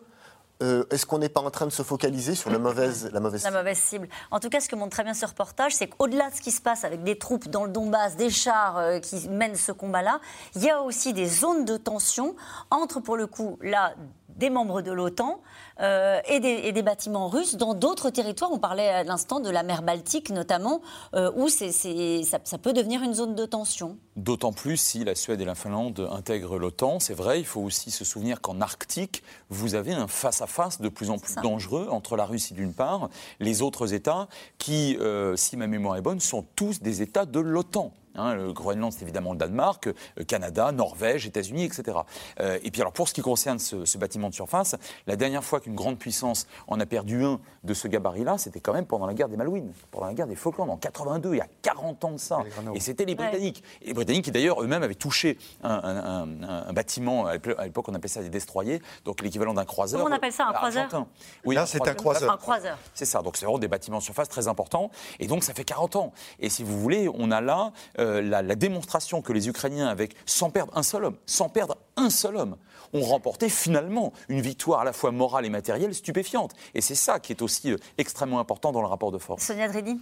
euh, est-ce qu'on n'est pas en train de se focaliser sur le mauvaise, la mauvaise La mauvaise cible. En tout cas, ce que montre très bien ce reportage, c'est qu'au-delà de ce qui se passe avec des troupes dans le Donbass, des chars euh, qui mènent ce combat-là, il y a aussi des zones de tension entre, pour le coup, là, des membres de l'OTAN euh, et, des, et des bâtiments russes dans d'autres territoires. On parlait à l'instant de la mer Baltique, notamment, euh, où ça peut devenir une zone de tension. D'autant plus si la Suède et la Finlande intègrent l'OTAN. C'est vrai, il faut aussi se souvenir qu'en Arctique, vous avez un face-à-face de plus en plus dangereux entre la Russie d'une part, les autres États qui, euh, si ma mémoire est bonne, sont tous des États de l'OTAN. Hein, le Groenland, c'est évidemment le Danemark, euh, Canada, Norvège, États-Unis, etc. Euh, et puis alors pour ce qui concerne ce, ce bâtiment de surface, la dernière fois qu'une grande puissance en a perdu un de ce gabarit-là, c'était quand même pendant la guerre des Malouines, pendant la guerre des Falklands, en 82, il y a 40 ans de ça. Et c'était les Ouais. Britanniques. Et les Britanniques qui d'ailleurs eux-mêmes avaient touché un, un- un- un bâtiment, à l'époque à l'époque, on appelait ça des destroyers, donc l'équivalent d'un croiseur. Comment on appelle ça, un croiseur argentin. Oui, Là, c'est un croiseur. Un croiseur. c'est ça, donc c'est vraiment des bâtiments de surface très importants. Et donc ça fait 40 ans. Et si vous voulez, on a là euh, la, la démonstration que les Ukrainiens, avec, sans perdre un seul homme, sans perdre un seul homme, ont remporté finalement une victoire à la fois morale et matérielle stupéfiante. Et c'est ça qui est aussi euh, extrêmement important dans le rapport de force. Sonia Dredi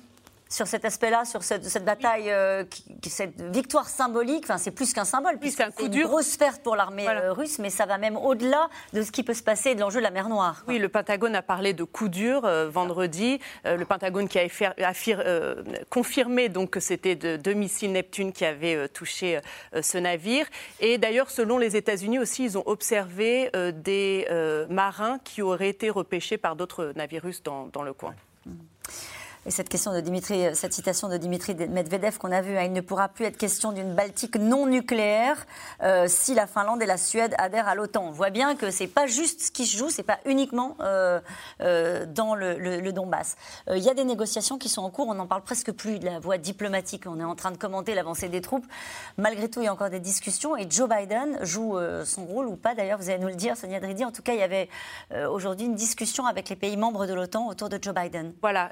sur cet aspect-là, sur cette, cette bataille, euh, qui- cette victoire symbolique, enfin c'est plus qu'un symbole, puisque c'est un coup une dur. grosse perte pour l'armée Voilà. euh, russe, mais ça va même au-delà de ce qui peut se passer et de l'enjeu de la mer Noire. Oui, le Pentagone a parlé de coup dur euh, vendredi. Euh, le Pentagone qui a effir- affir- confirmé donc que c'était de deux missiles Neptune qui avaient touché ce navire. Et d'ailleurs, selon les États-Unis aussi, ils ont observé des marins qui auraient été repêchés par d'autres navires russes dans, dans le coin. Et cette question de Dimitri, euh, cette citation de Dimitri Medvedev qu'on a vue, hein, il ne pourra plus être question d'une Baltique non nucléaire euh, si la Finlande et la Suède adhèrent à l'OTAN. On voit bien que c'est pas juste ce qui se joue, c'est pas uniquement euh, dans le, Donbass. Il y a des négociations qui sont en cours, on n'en parle presque plus de la voie diplomatique. On est en train de commenter l'avancée des troupes. Malgré tout, il y a encore des discussions et Joe Biden joue son rôle ou pas. D'ailleurs, vous allez nous le dire, Sonia Dridi. En tout cas, il y avait aujourd'hui une discussion avec les pays membres de l'OTAN autour de Joe Biden. Voilà,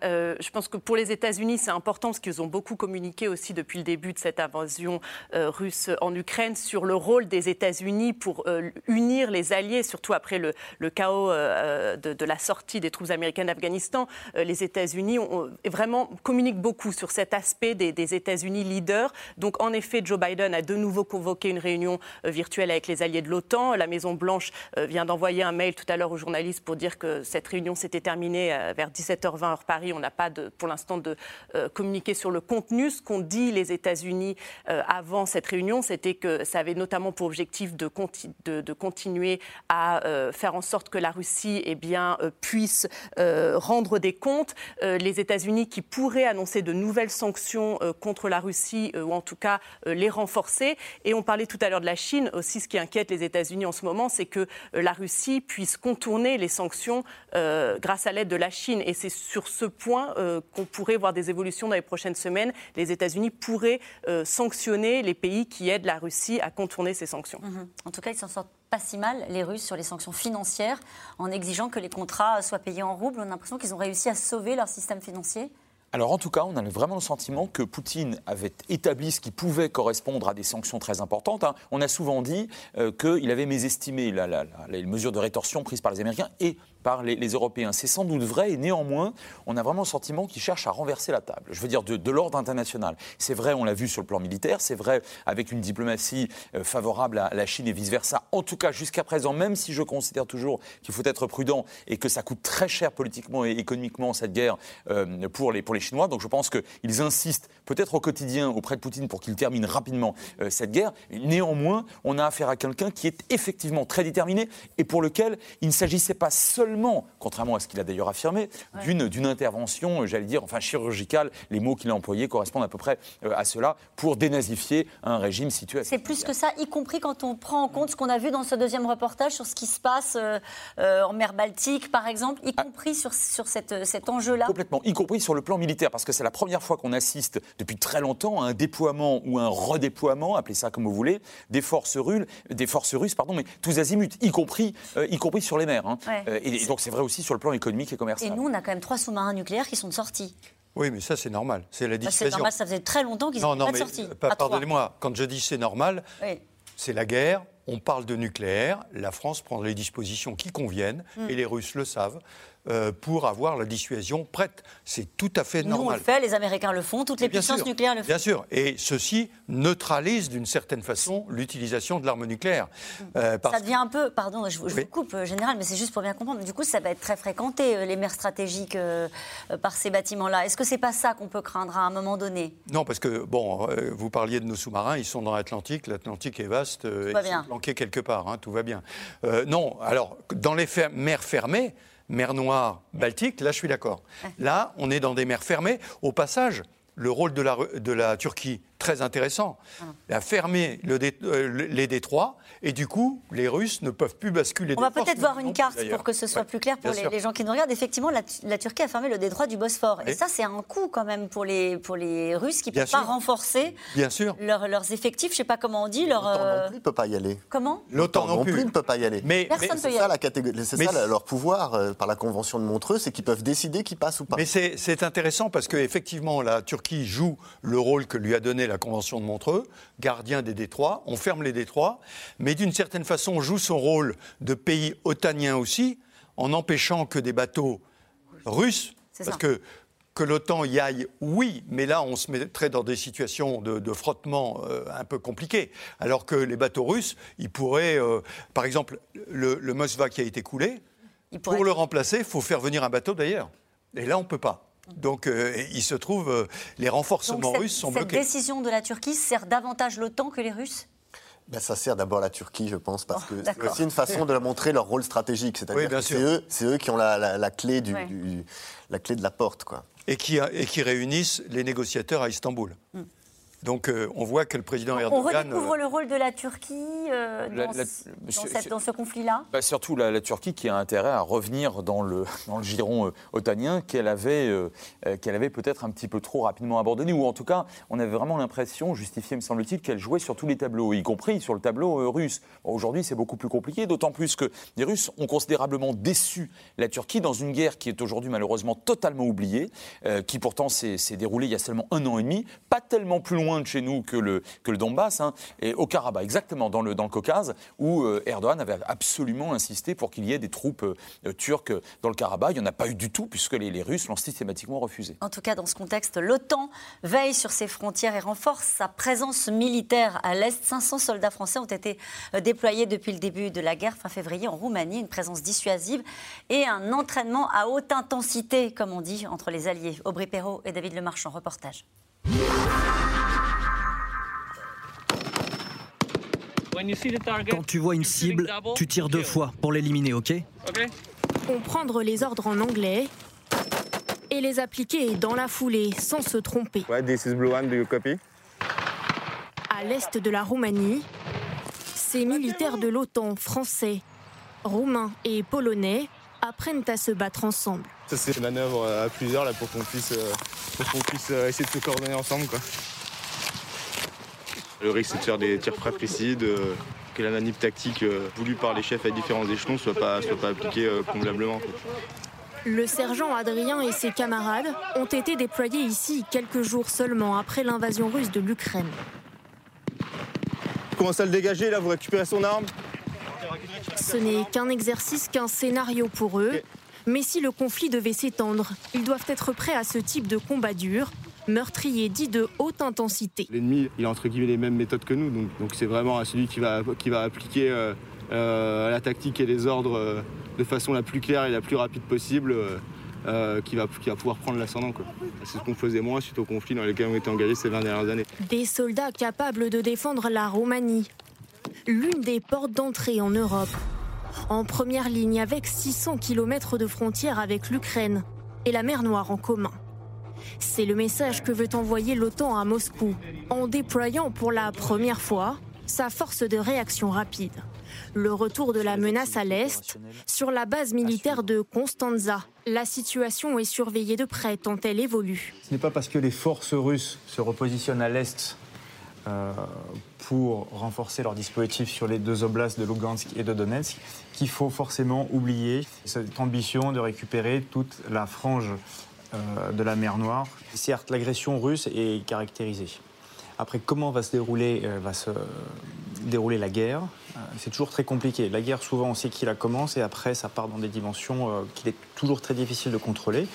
que pour les États-Unis, c'est important parce qu'ils ont beaucoup communiqué aussi depuis le début de cette invasion euh, russe en Ukraine sur le rôle des États-Unis pour euh, unir les alliés, surtout après le, chaos euh, de, la sortie des troupes américaines d'Afghanistan. Les États-Unis vraiment communiquent beaucoup sur cet aspect des, des États-Unis leaders. Donc, en effet, Joe Biden a de nouveau convoqué une réunion virtuelle avec les alliés de l'OTAN. La Maison Blanche vient d'envoyer un mail tout à l'heure aux journalistes pour dire que cette réunion s'était terminée vers 17h20 heure Paris. On n'a pas de, pour l'instant de euh, communiquer sur le contenu. Ce qu'ont dit les États-Unis euh, avant cette réunion, c'était que ça avait notamment pour objectif de, conti- de- de continuer à euh, faire en sorte que la Russie eh bien, puisse rendre des comptes. Les États-Unis qui pourraient annoncer de nouvelles sanctions contre la Russie ou en tout cas les renforcer. Et on parlait tout à l'heure de la Chine. Aussi, ce qui inquiète les États-Unis en ce moment, c'est que la Russie puisse contourner les sanctions grâce à l'aide de la Chine. Et c'est sur ce point qu'on pourrait voir des évolutions dans les prochaines semaines. Les États-Unis pourraient euh, sanctionner les pays qui aident la Russie à contourner ces sanctions. Mhm. En tout cas, ils s'en sortent pas si mal, les Russes, sur les sanctions financières, en exigeant que les contrats soient payés en roubles. On a l'impression qu'ils ont réussi à sauver leur système financier. Alors en tout cas, on a vraiment le sentiment que Poutine avait établi ce qui pouvait correspondre à des sanctions très importantes. hein. On a souvent dit euh, qu'il avait mésestimé la- la- la- les mesures de rétorsion prises par les Américains et les, Européens. C'est sans doute vrai et néanmoins, on a vraiment le sentiment qu'il cherche à renverser la table. Je veux dire, de, de l'ordre international. C'est vrai, on l'a vu sur le plan militaire, c'est vrai avec une diplomatie euh, favorable à la Chine et vice-versa. En tout cas, jusqu'à présent, même si je considère toujours qu'il faut être prudent et que ça coûte très cher politiquement et économiquement cette guerre euh, pour, les, pour les Chinois. Donc je pense qu'ils insistent peut-être au quotidien auprès de Poutine pour qu'il termine rapidement euh, cette guerre. Néanmoins, on a affaire à quelqu'un qui est effectivement très déterminé et pour lequel il ne s'agissait pas seulement, contrairement à ce qu'il a d'ailleurs affirmé, d'une, d'une intervention, euh, j'allais dire, enfin chirurgicale. Les mots qu'il a employés correspondent à peu près euh, à cela pour dénazifier un régime situé C'est plus que ça, y compris quand on prend en compte ce qu'on a vu dans ce deuxième reportage sur ce qui se passe euh, en mer Baltique, par exemple, y compris sur, sur cette, cet enjeu-là. Complètement, y compris sur le plan militaire, parce que c'est la première fois qu'on assiste depuis très longtemps à un déploiement ou un redéploiement, appelez ça comme vous voulez, des forces russes, des forces russes, pardon, mais tous azimuts, y compris, euh, y compris sur les mers. hein. Ouais. Euh, et, et donc c'est vrai aussi sur le plan économique et commercial. Et nous, on a quand même trois sous-marins nucléaires qui sont de sortie. Oui, mais ça, c'est normal. C'est la Bah, dissuasion. c'est normal, ça faisait très longtemps qu'ils n'étaient pas mais sortis. euh, pardonnez-moi, quand je dis c'est normal, Oui. c'est la guerre, on parle de nucléaire, la France prend les dispositions qui conviennent, Mm. et les Russes le savent, euh, pour avoir la dissuasion prête. C'est tout à fait Nous, on normal. le fait, les Américains le font, toutes les Bien puissances sûr, nucléaires le font. Bien sûr. Et ceci neutralise d'une certaine façon l'utilisation de l'arme nucléaire. Euh, parce Ça devient un peu, pardon, je, vous- je Oui. vous coupe, euh, général, mais c'est juste pour bien comprendre. Du coup, ça va être très fréquenté, euh, les mers stratégiques euh, euh, par ces bâtiments-là. Est-ce que c'est pas ça qu'on peut craindre à un moment donné? Non, parce que, bon, euh, vous parliez de nos sous-marins, ils sont dans l'Atlantique, l'Atlantique est vaste, euh, va ils bien. sont planqués quelque part, hein, tout va bien. Euh, non, alors, dans les mers fermées, mer Noire, Baltique, là je suis d'accord. Là, on est dans des mers fermées. Au passage, le rôle de la, de la Turquie, très intéressant, Ah. Elle a fermé le dé- euh, le- les détroits, et du coup, les Russes ne peuvent plus basculer. On va peut-être voir non une plus, carte pour que ce soit Ouais, plus clair pour les, gens qui nous regardent. Effectivement, la, la Turquie a fermé le détroit du Bosphore. Et ça, c'est un coup quand même pour les, pour les Russes qui ne peuvent pas renforcer Bien sûr. leur- leurs effectifs. Je ne sais pas comment on dit. Leur, euh, Il ne peut pas y aller. Comment L'OTAN non plus. ne peut pas y aller. Mais, Personne mais- peut C'est y ça, aller. la c'est ça leur pouvoir euh, par la Convention de Montreux, c'est qu'ils peuvent décider qui passe ou pas. Mais c'est c'est intéressant parce qu'effectivement, la Turquie joue le rôle que lui a donné la Convention de Montreux, gardien des détroits. On ferme les détroits, mais d'une certaine façon, on joue son rôle de pays otanien aussi, en empêchant que des bateaux russes, parce ça. que que l'OTAN y aille, oui, mais là, on se mettrait dans des situations de, de frottement euh, un peu compliquées. Alors que les bateaux russes, ils pourraient, euh, par exemple, le, le Moskva qui a été coulé, pour le remplacer, il faut faire venir un bateau d'ailleurs. Et là, on ne peut pas. Donc, euh, il se trouve, euh, les renforcements Donc, cette, russes sont cette bloqués. décision de la Turquie sert davantage l'OTAN que les Russes? Ben, ça sert d'abord la Turquie, je pense, parce Oh, que c'est aussi une façon de leur montrer leur rôle stratégique. C'est-à-dire Oui, c'est eux, c'est eux qui ont la, la- la clé du, Ouais. du- la clé de la porte, quoi. Et qui, et qui réunissent les négociateurs à Istanbul. Donc, euh, on voit que le président On Erdogan. redécouvre euh, le rôle de la Turquie euh, La- dans, la- ce- monsieur- dans cette- dans ce conflit-là? Bah, surtout la, la Turquie qui a intérêt à revenir dans le, dans le giron euh, otanien qu'elle avait, qu'elle avait peut-être un petit peu trop rapidement abandonné, ou en tout cas, on avait vraiment l'impression, justifiée me semble-t-il, qu'elle jouait sur tous les tableaux, y compris sur le tableau euh, russe. Bon, Aujourd'hui, c'est beaucoup plus compliqué, d'autant plus que les Russes ont considérablement déçu la Turquie dans une guerre qui est aujourd'hui malheureusement totalement oubliée, euh, qui pourtant s'est déroulée il y a seulement un an et demi, pas tellement plus loin de chez nous que le, que le Donbass, hein, et au Karabakh, exactement dans le, dans le Caucase, où euh, Erdogan avait absolument insisté pour qu'il y ait des troupes euh, turques dans le Karabakh. Il n'y en a pas eu du tout, puisque les, les Russes l'ont systématiquement refusé. En tout cas, dans ce contexte, l'OTAN veille sur ses frontières et renforce sa présence militaire à l'Est. 500 soldats français ont été euh, déployés depuis le début de la guerre, fin février, en Roumanie. Une présence dissuasive et un entraînement à haute intensité, comme on dit, entre les alliés. Aubry Perrault et David Lemarchand, reportage. Quand tu vois une cible, tu tires deux fois pour l'éliminer, ok Comprendre les ordres en anglais et les appliquer dans la foulée sans se tromper. this is Blue One, do you copy? À l'est de la Roumanie, ces militaires de l'OTAN français, roumains et polonais apprennent à se battre ensemble. Ça c'est une manœuvre euh, à plusieurs là pour qu'on puisse, euh, pour qu'on puisse euh, essayer de se coordonner ensemble quoi. Le risque c'est de faire des tirs fratricides, euh, que la manip tactique euh, voulue par les chefs à différents échelons soit pas, soit pas appliquée euh, convenablement. quoi. Le sergent Adrien et ses camarades ont été déployés ici quelques jours seulement après l'invasion russe de l'Ukraine. Commencez à le dégager là, vous récupérez son arme? Ce n'est qu'un exercice, qu'un scénario pour eux. Mais si le conflit devait s'étendre, ils doivent être prêts à ce type de combat dur, meurtrier dit de haute intensité. L'ennemi, il a entre guillemets les mêmes méthodes que nous, donc donc c'est vraiment celui qui va, qui va appliquer euh, euh, la tactique et les ordres euh, de façon la plus claire et la plus rapide possible, euh, qui, va, qui va pouvoir prendre l'ascendant. C'est ce qu'on faisait moins suite au conflit dans lequel on était engagés ces 20 dernières années. Des soldats capables de défendre la Roumanie, l'une des portes d'entrée en Europe. En première ligne avec 600 km de frontière avec l'Ukraine et la mer Noire en commun. C'est le message que veut envoyer l'OTAN à Moscou en déployant pour la première fois sa force de réaction rapide. Le retour de la menace à l'Est sur la base militaire de Constanza. La situation est surveillée de près tant elle évolue. Ce n'est pas parce que les forces russes se repositionnent à l'est euh, pour renforcer leur dispositif sur les deux oblasts de Lugansk et de Donetsk qu'il faut forcément oublier cette ambition de récupérer toute la frange de la mer Noire. Certes, l'agression russe est caractérisée. Après, comment va se dérouler, va se dérouler la guerre C'est toujours très compliqué. La guerre, souvent, on sait qui la commence et après, ça part dans des dimensions qu'il est toujours très difficile de contrôler.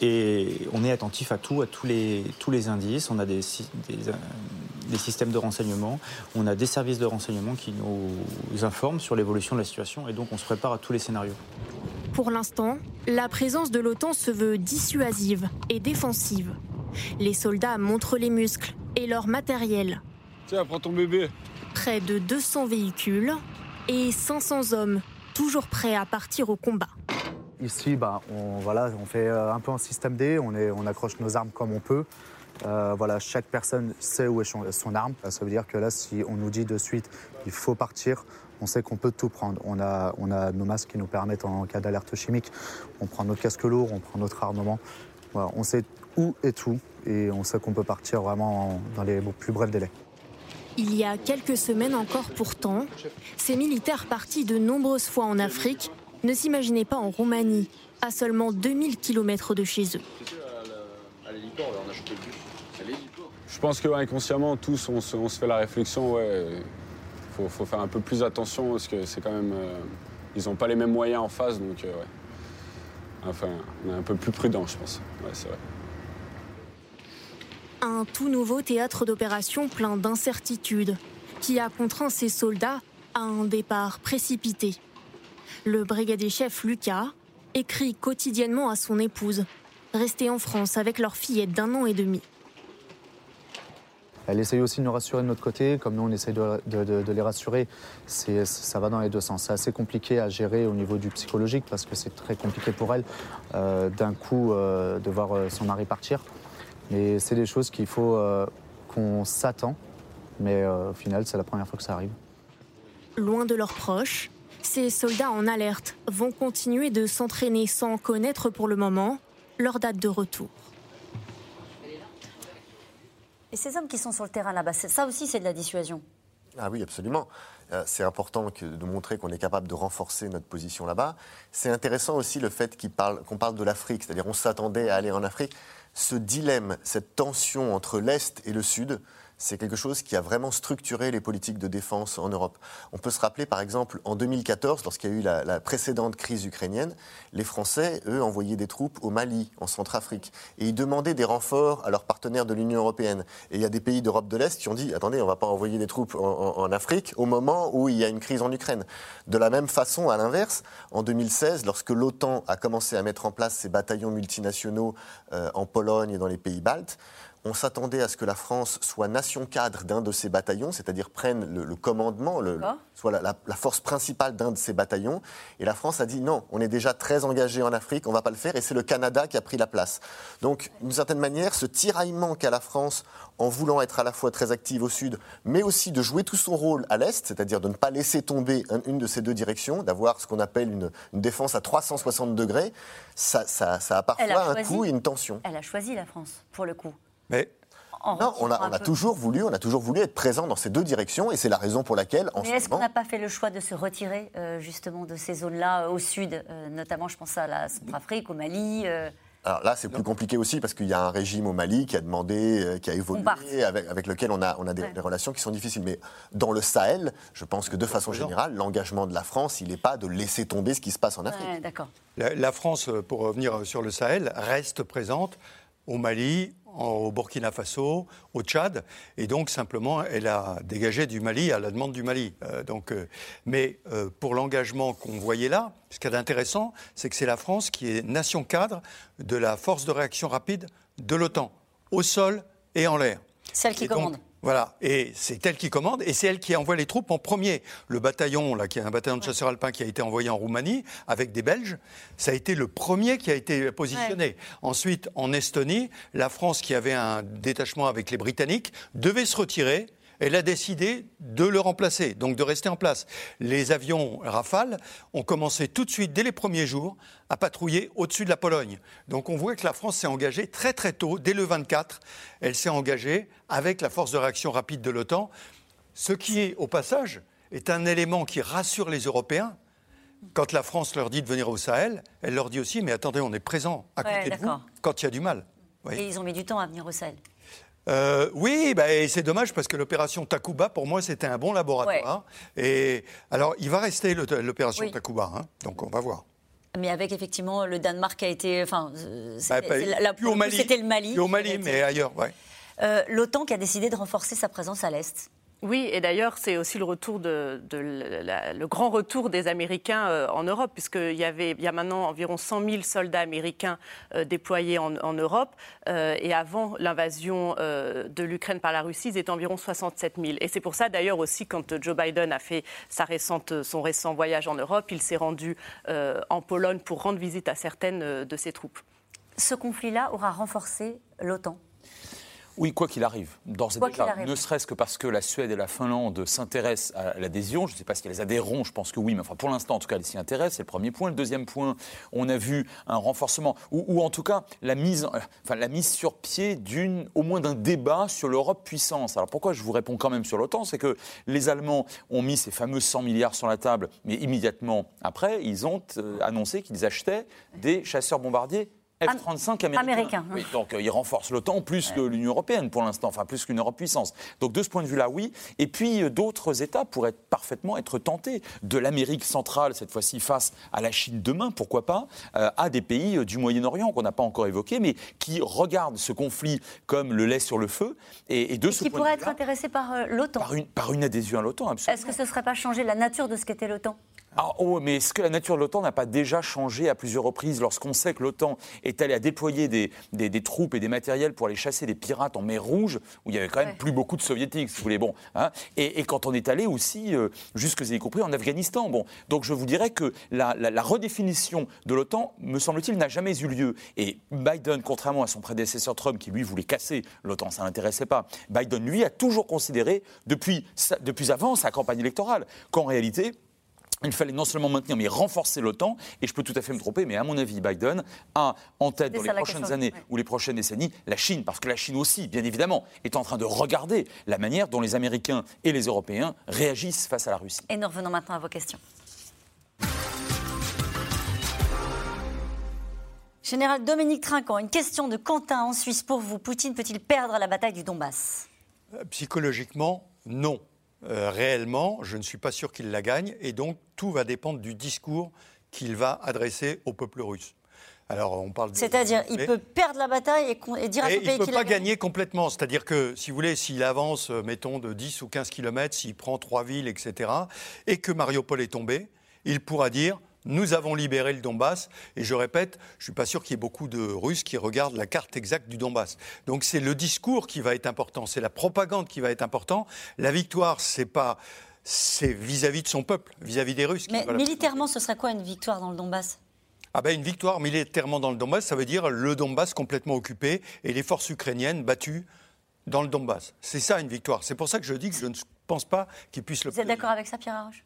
Et on est attentif à tout, à tous les, tous les indices. On a des, des, systèmes de renseignement, on a des services de renseignement qui nous informent sur l'évolution de la situation et donc on se prépare à tous les scénarios. Pour l'instant, la présence de l'OTAN se veut dissuasive et défensive. Les soldats montrent les muscles et leur matériel. Tiens, prends ton bébé. Près de 200 véhicules et 500 hommes, toujours prêts à partir au combat. Ici, bah, on, voilà, on fait euh, un peu en système D, on, est, on accroche nos armes comme on peut. Euh, voilà, chaque personne sait où est son, arme. Ça veut dire que là, si on nous dit de suite il faut partir, on sait qu'on peut tout prendre. On a, on a nos masques qui nous permettent en cas d'alerte chimique. On prend notre casque lourd, on prend notre armement. Voilà, on sait où est tout et on sait qu'on peut partir vraiment dans les plus brefs délais. Il y a quelques semaines encore pourtant, ces militaires partis de nombreuses fois en Afrique ne s'imaginaient pas en Roumanie, à seulement 2000 km de chez eux. Je pense qu'inconsciemment, tous, on se, fait la réflexion, ouais, faut, faut, faire un peu plus attention parce que c'est quand même. Euh, ils n'ont pas les mêmes moyens en face, donc euh, ouais. Enfin, on est un peu plus prudent, je pense. Ouais, c'est vrai. Un tout nouveau théâtre d'opération plein d'incertitudes qui a contraint ses soldats à un départ précipité. Le brigadier chef Lucas écrit quotidiennement à son épouse, restée en France avec leur fillette d'un an et demi. Elle essaye aussi de nous rassurer de notre côté, comme nous on essaye de, les rassurer. Ça va dans les deux sens. C'est assez compliqué à gérer au niveau du psychologique parce que c'est très compliqué pour elle euh, d'un coup euh, de voir euh, son mari partir. Mais c'est des choses qu'il faut qu'on s'attend. Mais au final, c'est la première fois que ça arrive. Loin de leurs proches, ces soldats en alerte vont continuer de s'entraîner sans connaître pour le moment leur date de retour. Et ces hommes qui sont sur le terrain là-bas, ça aussi c'est de la dissuasion ah oui, absolument. Euh, c'est important de montrer qu'on est capable de renforcer notre position là-bas. C'est intéressant aussi le fait qu'on parle, parle de l'Afrique, c'est-à-dire on s'attendait à aller en Afrique. Ce dilemme, cette tension entre l'Est et le Sud, c'est quelque chose qui a vraiment structuré les politiques de défense en Europe. On peut se rappeler par exemple en 2014, lorsqu'il y a eu la, précédente crise ukrainienne, les Français, eux, envoyaient des troupes au Mali, en Centrafrique, et ils demandaient des renforts à leurs partenaires de l'Union européenne. Et il y a des pays d'Europe de l'Est qui ont dit, attendez, on ne va pas envoyer des troupes en, Afrique au moment où il y a une crise en Ukraine. De la même façon, à l'inverse, en 2016, lorsque l'OTAN a commencé à mettre en place ses bataillons multinationaux euh, en Pologne et dans les pays baltes, on s'attendait à ce que la France soit nation cadre d'un de ces bataillons, c'est-à-dire prenne le, commandement, soit la, force principale d'un de ces bataillons. Et la France a dit non, on est déjà très engagé en Afrique, on ne va pas le faire. Et c'est le Canada qui a pris la place. Donc, d'une certaine manière, ce tiraillement qu'a la France en voulant être à la fois très active au sud, mais aussi de jouer tout son rôle à l'est, c'est-à-dire de ne pas laisser tomber une de ces deux directions, d'avoir ce qu'on appelle une, défense à 360 degrés, ça, a parfois un coup et une tension. Elle a choisi la France, pour le coup. Mais non, on a, toujours voulu, on a toujours voulu être présent dans ces deux directions, et c'est la raison pour laquelle. En Mais est-ce qu'on n'a pas fait le choix de se retirer euh, justement de ces zones-là euh, au sud, euh, notamment, je pense à la Centrafrique, au Mali Alors là, c'est plus compliqué aussi parce qu'il y a un régime au Mali qui a demandé, qui a évolué, avec, lequel on a, on a des, relations qui sont difficiles. Mais dans le Sahel, je pense que de façon générale, l'engagement de la France, il n'est pas de laisser tomber ce qui se passe en Afrique. D'accord. la France, pour revenir sur le Sahel, reste présente au Mali, au Burkina Faso, au Tchad, et donc simplement elle a dégagé du Mali à la demande du Mali. Euh, donc, euh, mais euh, pour l'engagement qu'on voyait là, ce qui est intéressant, c'est que c'est la France qui est nation cadre de la force de réaction rapide de l'OTAN, au sol et en l'air. Celle qui commande. Voilà, et c'est elle qui commande, et c'est elle qui envoie les troupes en premier. Le bataillon, là, qui est un bataillon de chasseurs alpins qui a été envoyé en Roumanie avec des Belges, ça a été le premier qui a été positionné. Ensuite, en Estonie, la France, qui avait un détachement avec les Britanniques, devait se retirer elle a décidé de le remplacer, donc de rester en place. Les avions Rafale ont commencé tout de suite, dès les premiers jours, à patrouiller au-dessus de la Pologne. Donc on voit que la France s'est engagée très très tôt, dès le 24, elle s'est engagée avec la force de réaction rapide de l'OTAN, ce qui est, au passage, est un élément qui rassure les Européens, quand la France leur dit de venir au Sahel, elle leur dit aussi, mais attendez, on est présent à Ouais, côté de vous quand il y a du mal. Oui. Et ils ont mis du temps à venir au Sahel. Euh, oui, bah, et c'est dommage parce que l'opération Takuba, pour moi, c'était un bon laboratoire. Et alors, il va rester l'opération Oui. Takuba, hein, donc on va voir. Mais avec effectivement le Danemark qui a été. Enfin, Bah, c'était- bah, le Mali, le Mali. plus au Mali, mais ailleurs, ouais. Euh, L'OTAN qui a décidé de renforcer sa présence à l'Est. Oui, et d'ailleurs, c'est aussi le grand retour des Américains euh, en Europe, puisqu'il y avait, il y a maintenant environ 100 000 soldats américains euh, déployés en, Europe, euh, et avant l'invasion de l'Ukraine par la Russie, ils étaient environ 67 000. Et c'est pour ça, d'ailleurs, aussi, quand Joe Biden a fait son récent voyage en Europe, il s'est rendu en Pologne pour rendre visite à certaines de ses troupes. Ce conflit-là aura renforcé l'OTAN? Oui, quoi qu'il arrive, qu'il déjà, arrive. ne serait-ce que parce que la Suède et la Finlande s'intéressent à l'adhésion. Je ne sais pas si elles adhéreront, je pense que oui, mais enfin, pour l'instant, en tout cas, elles s'y intéressent. C'est le premier point. Le deuxième point, on a vu un renforcement, ou, ou en tout cas la mise, euh, enfin, la mise sur pied d'une, au moins d'un débat sur l'Europe puissance. Alors pourquoi je vous réponds quand même sur l'OTAN? C'est que les Allemands ont mis ces fameux 100 milliards sur la table, mais immédiatement après, ils ont euh, annoncé qu'ils achetaient des chasseurs bombardiers. F-35 américains. Américains, Oui, donc euh, ils renforcent l'OTAN plus que l'Union européenne pour l'instant, enfin plus qu'une Europe puissance. Donc de ce point de vue-là, oui. Et puis euh, d'autres États pourraient parfaitement être tentés de l'Amérique centrale cette fois-ci face à la Chine demain, pourquoi pas, euh, à des pays euh, du Moyen-Orient qu'on n'a pas encore évoqués, mais qui regardent ce conflit comme le lait sur le feu. Et, et de ce Qui point pourrait de être intéressé par l'OTAN. par une, par une adhésion à l'OTAN, absolument. Est-ce que ce ne serait pas changer la nature de ce qu'était l'OTAN? Ah, oh, mais est-ce que la nature de l'OTAN n'a pas déjà changé à plusieurs reprises lorsqu'on sait que l'OTAN est allée à déployer des, des- des troupes et des matériels pour aller chasser des pirates en mer Rouge, où il y avait quand même Ouais. plus beaucoup de soviétiques, si vous voulez. Bon, hein, et, et quand on est allé aussi, euh, jusque y compris en Afghanistan. Bon, donc je vous dirais que la, la- la redéfinition de l'OTAN, me semble-t-il, n'a jamais eu lieu. Et Biden, contrairement à son prédécesseur Trump, qui lui voulait casser l'OTAN, ça l'intéressait pas. Biden, lui, a toujours considéré, depuis, depuis avant sa campagne électorale, qu'en réalité, il fallait non seulement maintenir, mais renforcer l'OTAN. Et je peux tout à fait me tromper, mais à mon avis, Biden a en tête dans les prochaines question, années ouais. ou les prochaines décennies la Chine. Parce que la Chine aussi, bien évidemment, est en train de regarder la manière dont les Américains et les Européens réagissent face à la Russie. Et nous revenons maintenant à vos questions. Général Dominique Trinquant, une question de Quentin en Suisse pour vous. Poutine peut-il perdre la bataille du Donbass? Euh, Psychologiquement, non. Euh, réellement, je ne suis pas sûr qu'il la gagne, et donc tout va dépendre du discours qu'il va adresser au peuple russe. Alors, on parle C'est-à-dire, il peut perdre la bataille et, dire à Et son il pays ne peut qu'il pas gagner complètement. C'est-à-dire que, si vous voulez, s'il avance, euh, mettons, de 10 ou 15 kilomètres, s'il prend trois villes, etc., et que Mariupol est tombé, il pourra dire nous avons libéré le Donbass. Et je répète, je ne suis pas sûr qu'il y ait beaucoup de Russes qui regardent la carte exacte du Donbass. Donc c'est le discours qui va être important, c'est la propagande qui va être important. La victoire, c'est pas. C'est vis-à-vis de son peuple, vis-à-vis des Russes. Mais militairement, ce serait quoi une victoire dans le Donbass? Ah ben une victoire militairement dans le Donbass, ça veut dire le Donbass complètement occupé et les forces ukrainiennes battues dans le Donbass. C'est ça une victoire. C'est pour ça que je dis que je ne pense pas qu'ils puissent le Vous êtes d'accord avec ça, Pierre Arroche?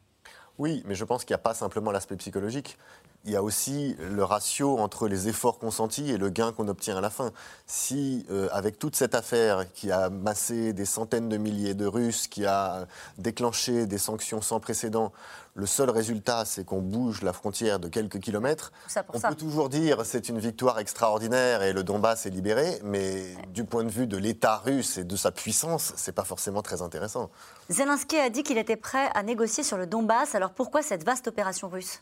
Oui, mais je pense qu'il n'y a pas simplement l'aspect psychologique. Il y a aussi le ratio entre les efforts consentis et le gain qu'on obtient à la fin. Si, euh, avec toute cette affaire qui a massé des centaines de milliers de Russes, qui a déclenché des sanctions sans précédent, le seul résultat, c'est qu'on bouge la frontière de quelques kilomètres, ça on ça. peut toujours dire c'est une victoire extraordinaire et le Donbass est libéré, mais du point de vue de l'État russe et de sa puissance, c'est pas forcément très intéressant. Zelensky a dit qu'il était prêt à négocier sur le Donbass. Alors pourquoi cette vaste opération russe?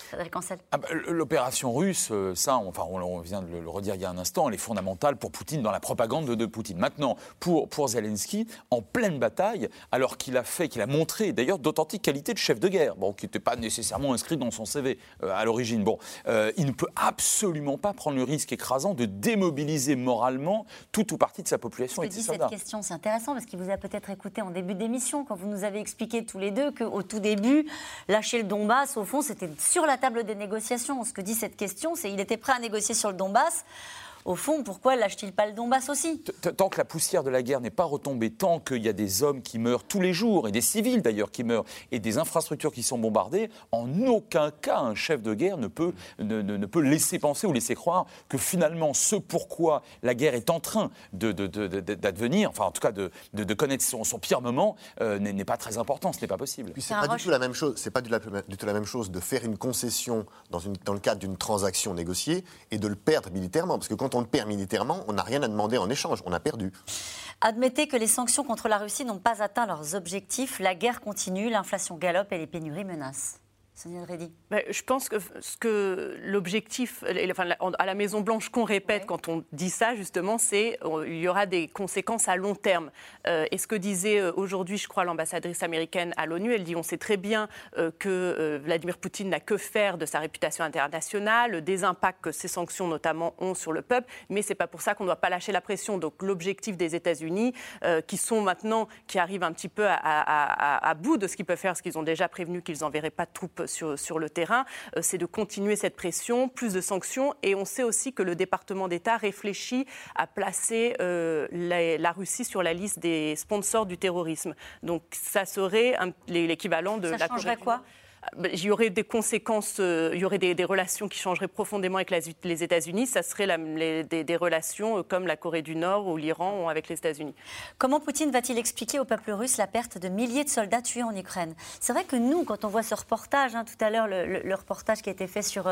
Ah bah, L'opération russe, euh, ça, on- enfin, on, vient de le, redire il y a un instant, elle est fondamentale pour Poutine dans la propagande de, de Poutine. Maintenant, pour, pour Zelensky, en pleine bataille, alors qu'il a fait, qu'il a montré d'ailleurs d'authentiques qualités de chef de guerre, bon, qui n'étaient pas nécessairement inscrites dans son CV euh, à l'origine, bon, euh, il ne peut absolument pas prendre le risque écrasant de démobiliser moralement tout ou partie de sa population Je et cette question, c'est intéressant parce qu'il vous a peut-être écouté en début d'émission quand vous nous avez expliqué tous les deux qu'au tout début, lâcher le Donbass, au fond, c'était sur la table des négociations. Ce que dit cette question, c'est qu'il était prêt à négocier sur le Donbass au fond, pourquoi lâche-t-il pas le Donbass aussi? Tant que la poussière de la guerre n'est pas retombée, tant qu'il y a des hommes qui meurent tous les jours, et des civils d'ailleurs qui meurent, et des infrastructures qui sont bombardées, en aucun cas un chef de guerre ne peut, ne, peut laisser penser ou laisser croire que finalement ce pourquoi la guerre est en train d'advenir, enfin en tout cas de, connaître son, pire moment, euh, n'est pas très important, ce n'est pas possible. c'est pas du tout la même chose. C'est pas du, tout la même chose de faire une concession dans, une, dans le cadre d'une transaction négociée et de le perdre militairement, parce que quand on le perd militairement, on n'a rien à demander en échange, on a perdu. Admettez que les sanctions contre la Russie n'ont pas atteint leurs objectifs, la guerre continue, l'inflation galope et les pénuries menacent. Ben, je pense que, ce que l'objectif, enfin, à la Maison Blanche qu'on répète quand on dit ça justement, c'est il y aura des conséquences à long terme. Euh, et ce que disait euh, aujourd'hui, je crois, l'ambassadrice américaine à l'ONU, elle dit on sait très bien euh, que Vladimir Poutine n'a que faire de sa réputation internationale, des impacts que ces sanctions notamment ont sur le peuple, mais c'est pas pour ça qu'on ne doit pas lâcher la pression. Donc l'objectif des États-Unis, qui sont maintenant, qui arrivent un petit peu à, à bout de ce qu'ils peuvent faire, parce qu'ils ont déjà prévenu qu'ils n'enverraient pas de troupes sur, le terrain, euh, c'est de continuer cette pression, plus de sanctions. Et on sait aussi que le département d'État réfléchit à placer euh, la, Russie sur la liste des sponsors du terrorisme. Donc ça serait l'équivalent de ça la changerait quoi? Il y aurait des conséquences, euh, il y aurait des, relations qui changeraient profondément avec les États-Unis. Ça serait des, relations euh, comme la Corée du Nord ou l'Iran avec les États-Unis. Comment Poutine va-t-il expliquer au peuple russe la perte de milliers de soldats tués en Ukraine? C'est vrai que nous, quand on voit ce reportage, hein, tout à l'heure, le, reportage qui a été fait sur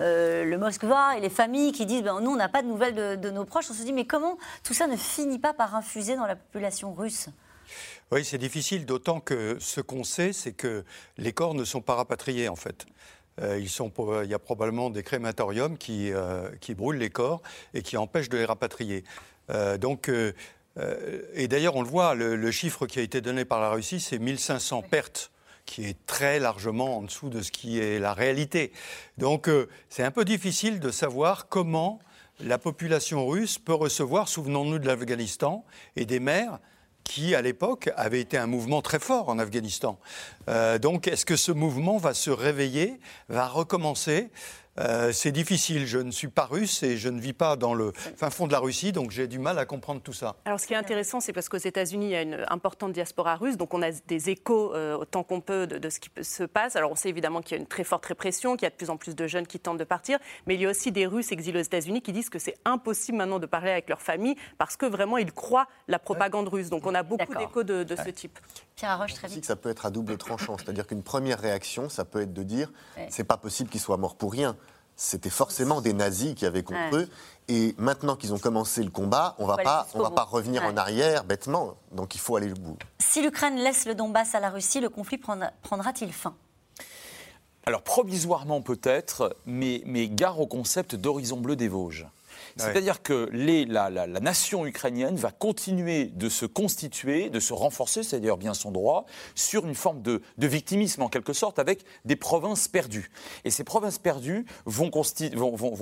euh, le Moskva et les familles qui disent ben, nous, on n'a pas de nouvelles de, de nos proches, on se dit mais comment tout ça ne finit pas par infuser dans la population russe? Oui, c'est difficile, d'autant que ce qu'on sait, c'est que les corps ne sont pas rapatriés, en fait. Euh, ils sont, il y a probablement des crématoriums qui, euh, qui, brûlent les corps et qui empêchent de les rapatrier. Euh, donc, et d'ailleurs, on le voit, le, chiffre qui a été donné par la Russie, c'est 1500 pertes qui est très largement en dessous de ce qui est la réalité. Donc c'est un peu difficile de savoir comment la population russe peut recevoir, souvenons-nous de l'Afghanistan et des mères qui, à l'époque, avait été un mouvement très fort en Afghanistan. Euh, donc, est-ce que ce mouvement va se réveiller, va recommencer? Euh, c'est difficile. Je ne suis pas russe et je ne vis pas dans le fin fond de la Russie, donc j'ai du mal à comprendre tout ça. Alors, ce qui est intéressant, c'est parce qu'aux États-Unis, il y a une importante diaspora russe, donc on a des échos euh, autant qu'on peut de, ce qui se passe. Alors, on sait évidemment qu'il y a une très forte répression, qu'il y a de plus en plus de jeunes qui tentent de partir, mais il y a aussi des Russes exilés aux États-Unis qui disent que c'est impossible maintenant de parler avec leur famille parce que vraiment ils croient la propagande russe. Donc, on a beaucoup d'échos de, ce type. Pierre Arroche, très vite. que ça peut être à double tranchant, c'est-à-dire qu'une première réaction, ça peut être de dire c'est pas possible qu'ils soient morts pour rien c'était forcément des nazis qui avaient contre eux. Et maintenant qu'ils ont commencé le combat, on ne va pas revenir en arrière bêtement. Donc il faut aller au bout. Si l'Ukraine laisse le Donbass à la Russie, le conflit prendra-t-il fin? Alors provisoirement peut-être, mais, mais gare au concept d'horizon bleu des Vosges. C'est-à-dire que la, nation ukrainienne va continuer de se constituer, de se renforcer, c'est d'ailleurs bien son droit, sur une forme de, victimisme en quelque sorte, avec des provinces perdues. Et ces provinces perdues vont,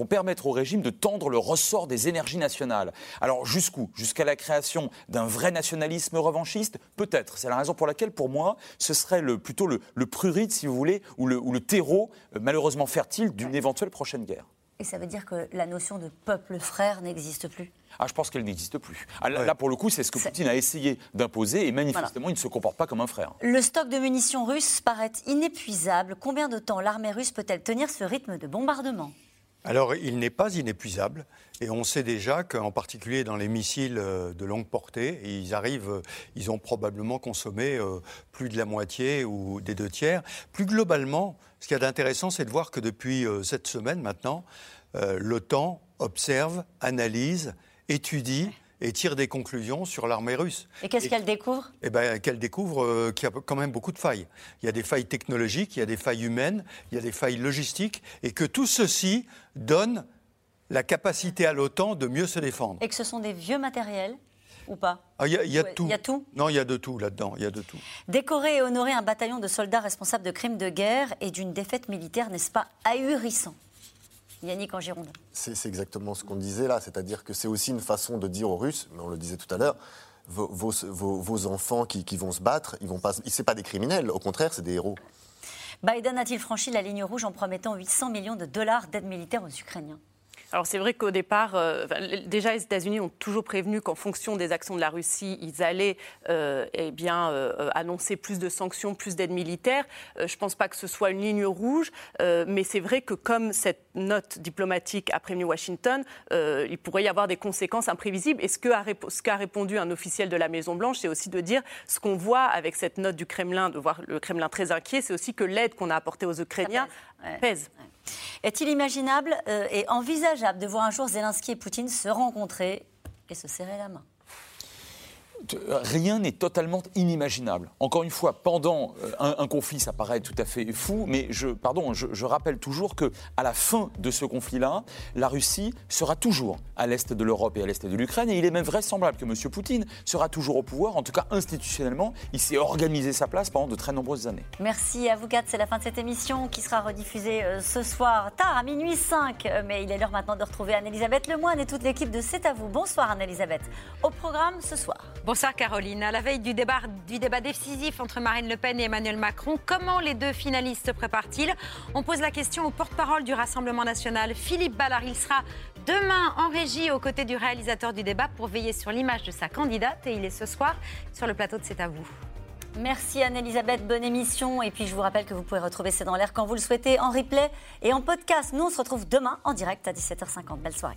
permettre au régime de tendre le ressort des énergies nationales. Alors jusqu'où? Jusqu'à la création d'un vrai nationalisme revanchiste? Peut-être. C'est la raison pour laquelle, pour moi, ce serait plutôt le, le prurite, si vous voulez, ou le, ou le terreau euh, malheureusement fertile d'une éventuelle prochaine guerre. Et ça veut dire que la notion de peuple frère n'existe plus ah, je pense qu'elle n'existe plus. Ah, là, pour le coup, c'est ce que Poutine a essayé d'imposer et manifestement, il ne se comporte pas comme un frère. Le stock de munitions russes paraît inépuisable. Combien de temps l'armée russe peut-elle tenir ce rythme de bombardement? Alors, il n'est pas inépuisable. Et on sait déjà qu'en particulier dans les missiles euh, de longue portée, ils arrivent, euh, ils ont probablement consommé euh, plus de la moitié ou des deux tiers. Plus globalement, ce qu'il y a d'intéressant, c'est de voir que depuis cette semaine maintenant, l'OTAN observe, analyse, étudie et tire des conclusions sur l'armée russe. Et qu'est-ce qu'elle découvre? Eh bien, qu'elle découvre euh, qu'il y a quand même beaucoup de failles. Il y a des failles technologiques, il y a des failles humaines, il y a des failles logistiques, et que tout ceci donne la capacité à l'OTAN de mieux se défendre. Et que ce sont des vieux matériels ou pas ah, Il y, a tout. Il y a tout Non, il y a de tout là-dedans. Il y a de tout. Décorer et honorer un bataillon de soldats responsables de crimes de guerre et d'une défaite militaire, n'est-ce pas ahurissant? Yannick en Gironde. C'est exactement ce qu'on disait là, c'est-à-dire que c'est aussi une façon de dire aux Russes, mais on le disait tout à l'heure, vos, enfants qui, vont se battre, ils vont pas, c'est pas des criminels, au contraire, c'est des héros. Biden a-t-il franchi la ligne rouge en promettant 800 millions de dollars d'aide militaire aux Ukrainiens? Alors c'est vrai qu'au départ, euh, déjà les États-Unis ont toujours prévenu qu'en fonction des actions de la Russie, ils allaient euh, eh bien, euh, annoncer plus de sanctions, plus d'aide militaire. je ne pense pas que ce soit une ligne rouge, mais c'est vrai que comme cette note diplomatique a prévenu Washington, il pourrait y avoir des conséquences imprévisibles. Et ce qu'a répondu un officiel de la Maison-Blanche, c'est aussi de dire ce qu'on voit avec cette note du Kremlin, de voir le Kremlin très inquiet, c'est aussi que l'aide qu'on a apportée aux Ukrainiens pèse. Est-il imaginable euh, et envisageable de voir un jour Zelensky et Poutine se rencontrer et se serrer la main? Rien n'est totalement inimaginable. Encore une fois, pendant euh, un, conflit, ça paraît tout à fait fou, mais je, pardon, je, rappelle toujours que à la fin de ce conflit-là, la Russie sera toujours à l'est de l'Europe et à l'est de l'Ukraine, et il est même vraisemblable que M. Poutine sera toujours au pouvoir, en tout cas institutionnellement, il s'est organisé sa place pendant de très nombreuses années. Merci à vous quatre, c'est la fin de cette émission qui sera rediffusée euh, ce soir tard à minuit 5, euh, mais il est l'heure maintenant de retrouver Anne-Elisabeth Lemoine et toute l'équipe de C'est à vous. Bonsoir Anne-Elisabeth. Au programme ce soir. Bonsoir Caroline. À la veille du débat, décisif entre Marine Le Pen et Emmanuel Macron, comment les deux finalistes se préparent-ils? On pose la question au porte-parole du Rassemblement national, Philippe Ballard. Il sera demain en régie aux côtés du réalisateur du débat pour veiller sur l'image de sa candidate et il est ce soir sur le plateau de C'est à vous. Merci Anne-Elisabeth, bonne émission. Et puis je vous rappelle que vous pouvez retrouver C'est dans l'air quand vous le souhaitez en replay et en podcast. Nous, on se retrouve demain en direct à 17h50. Belle soirée.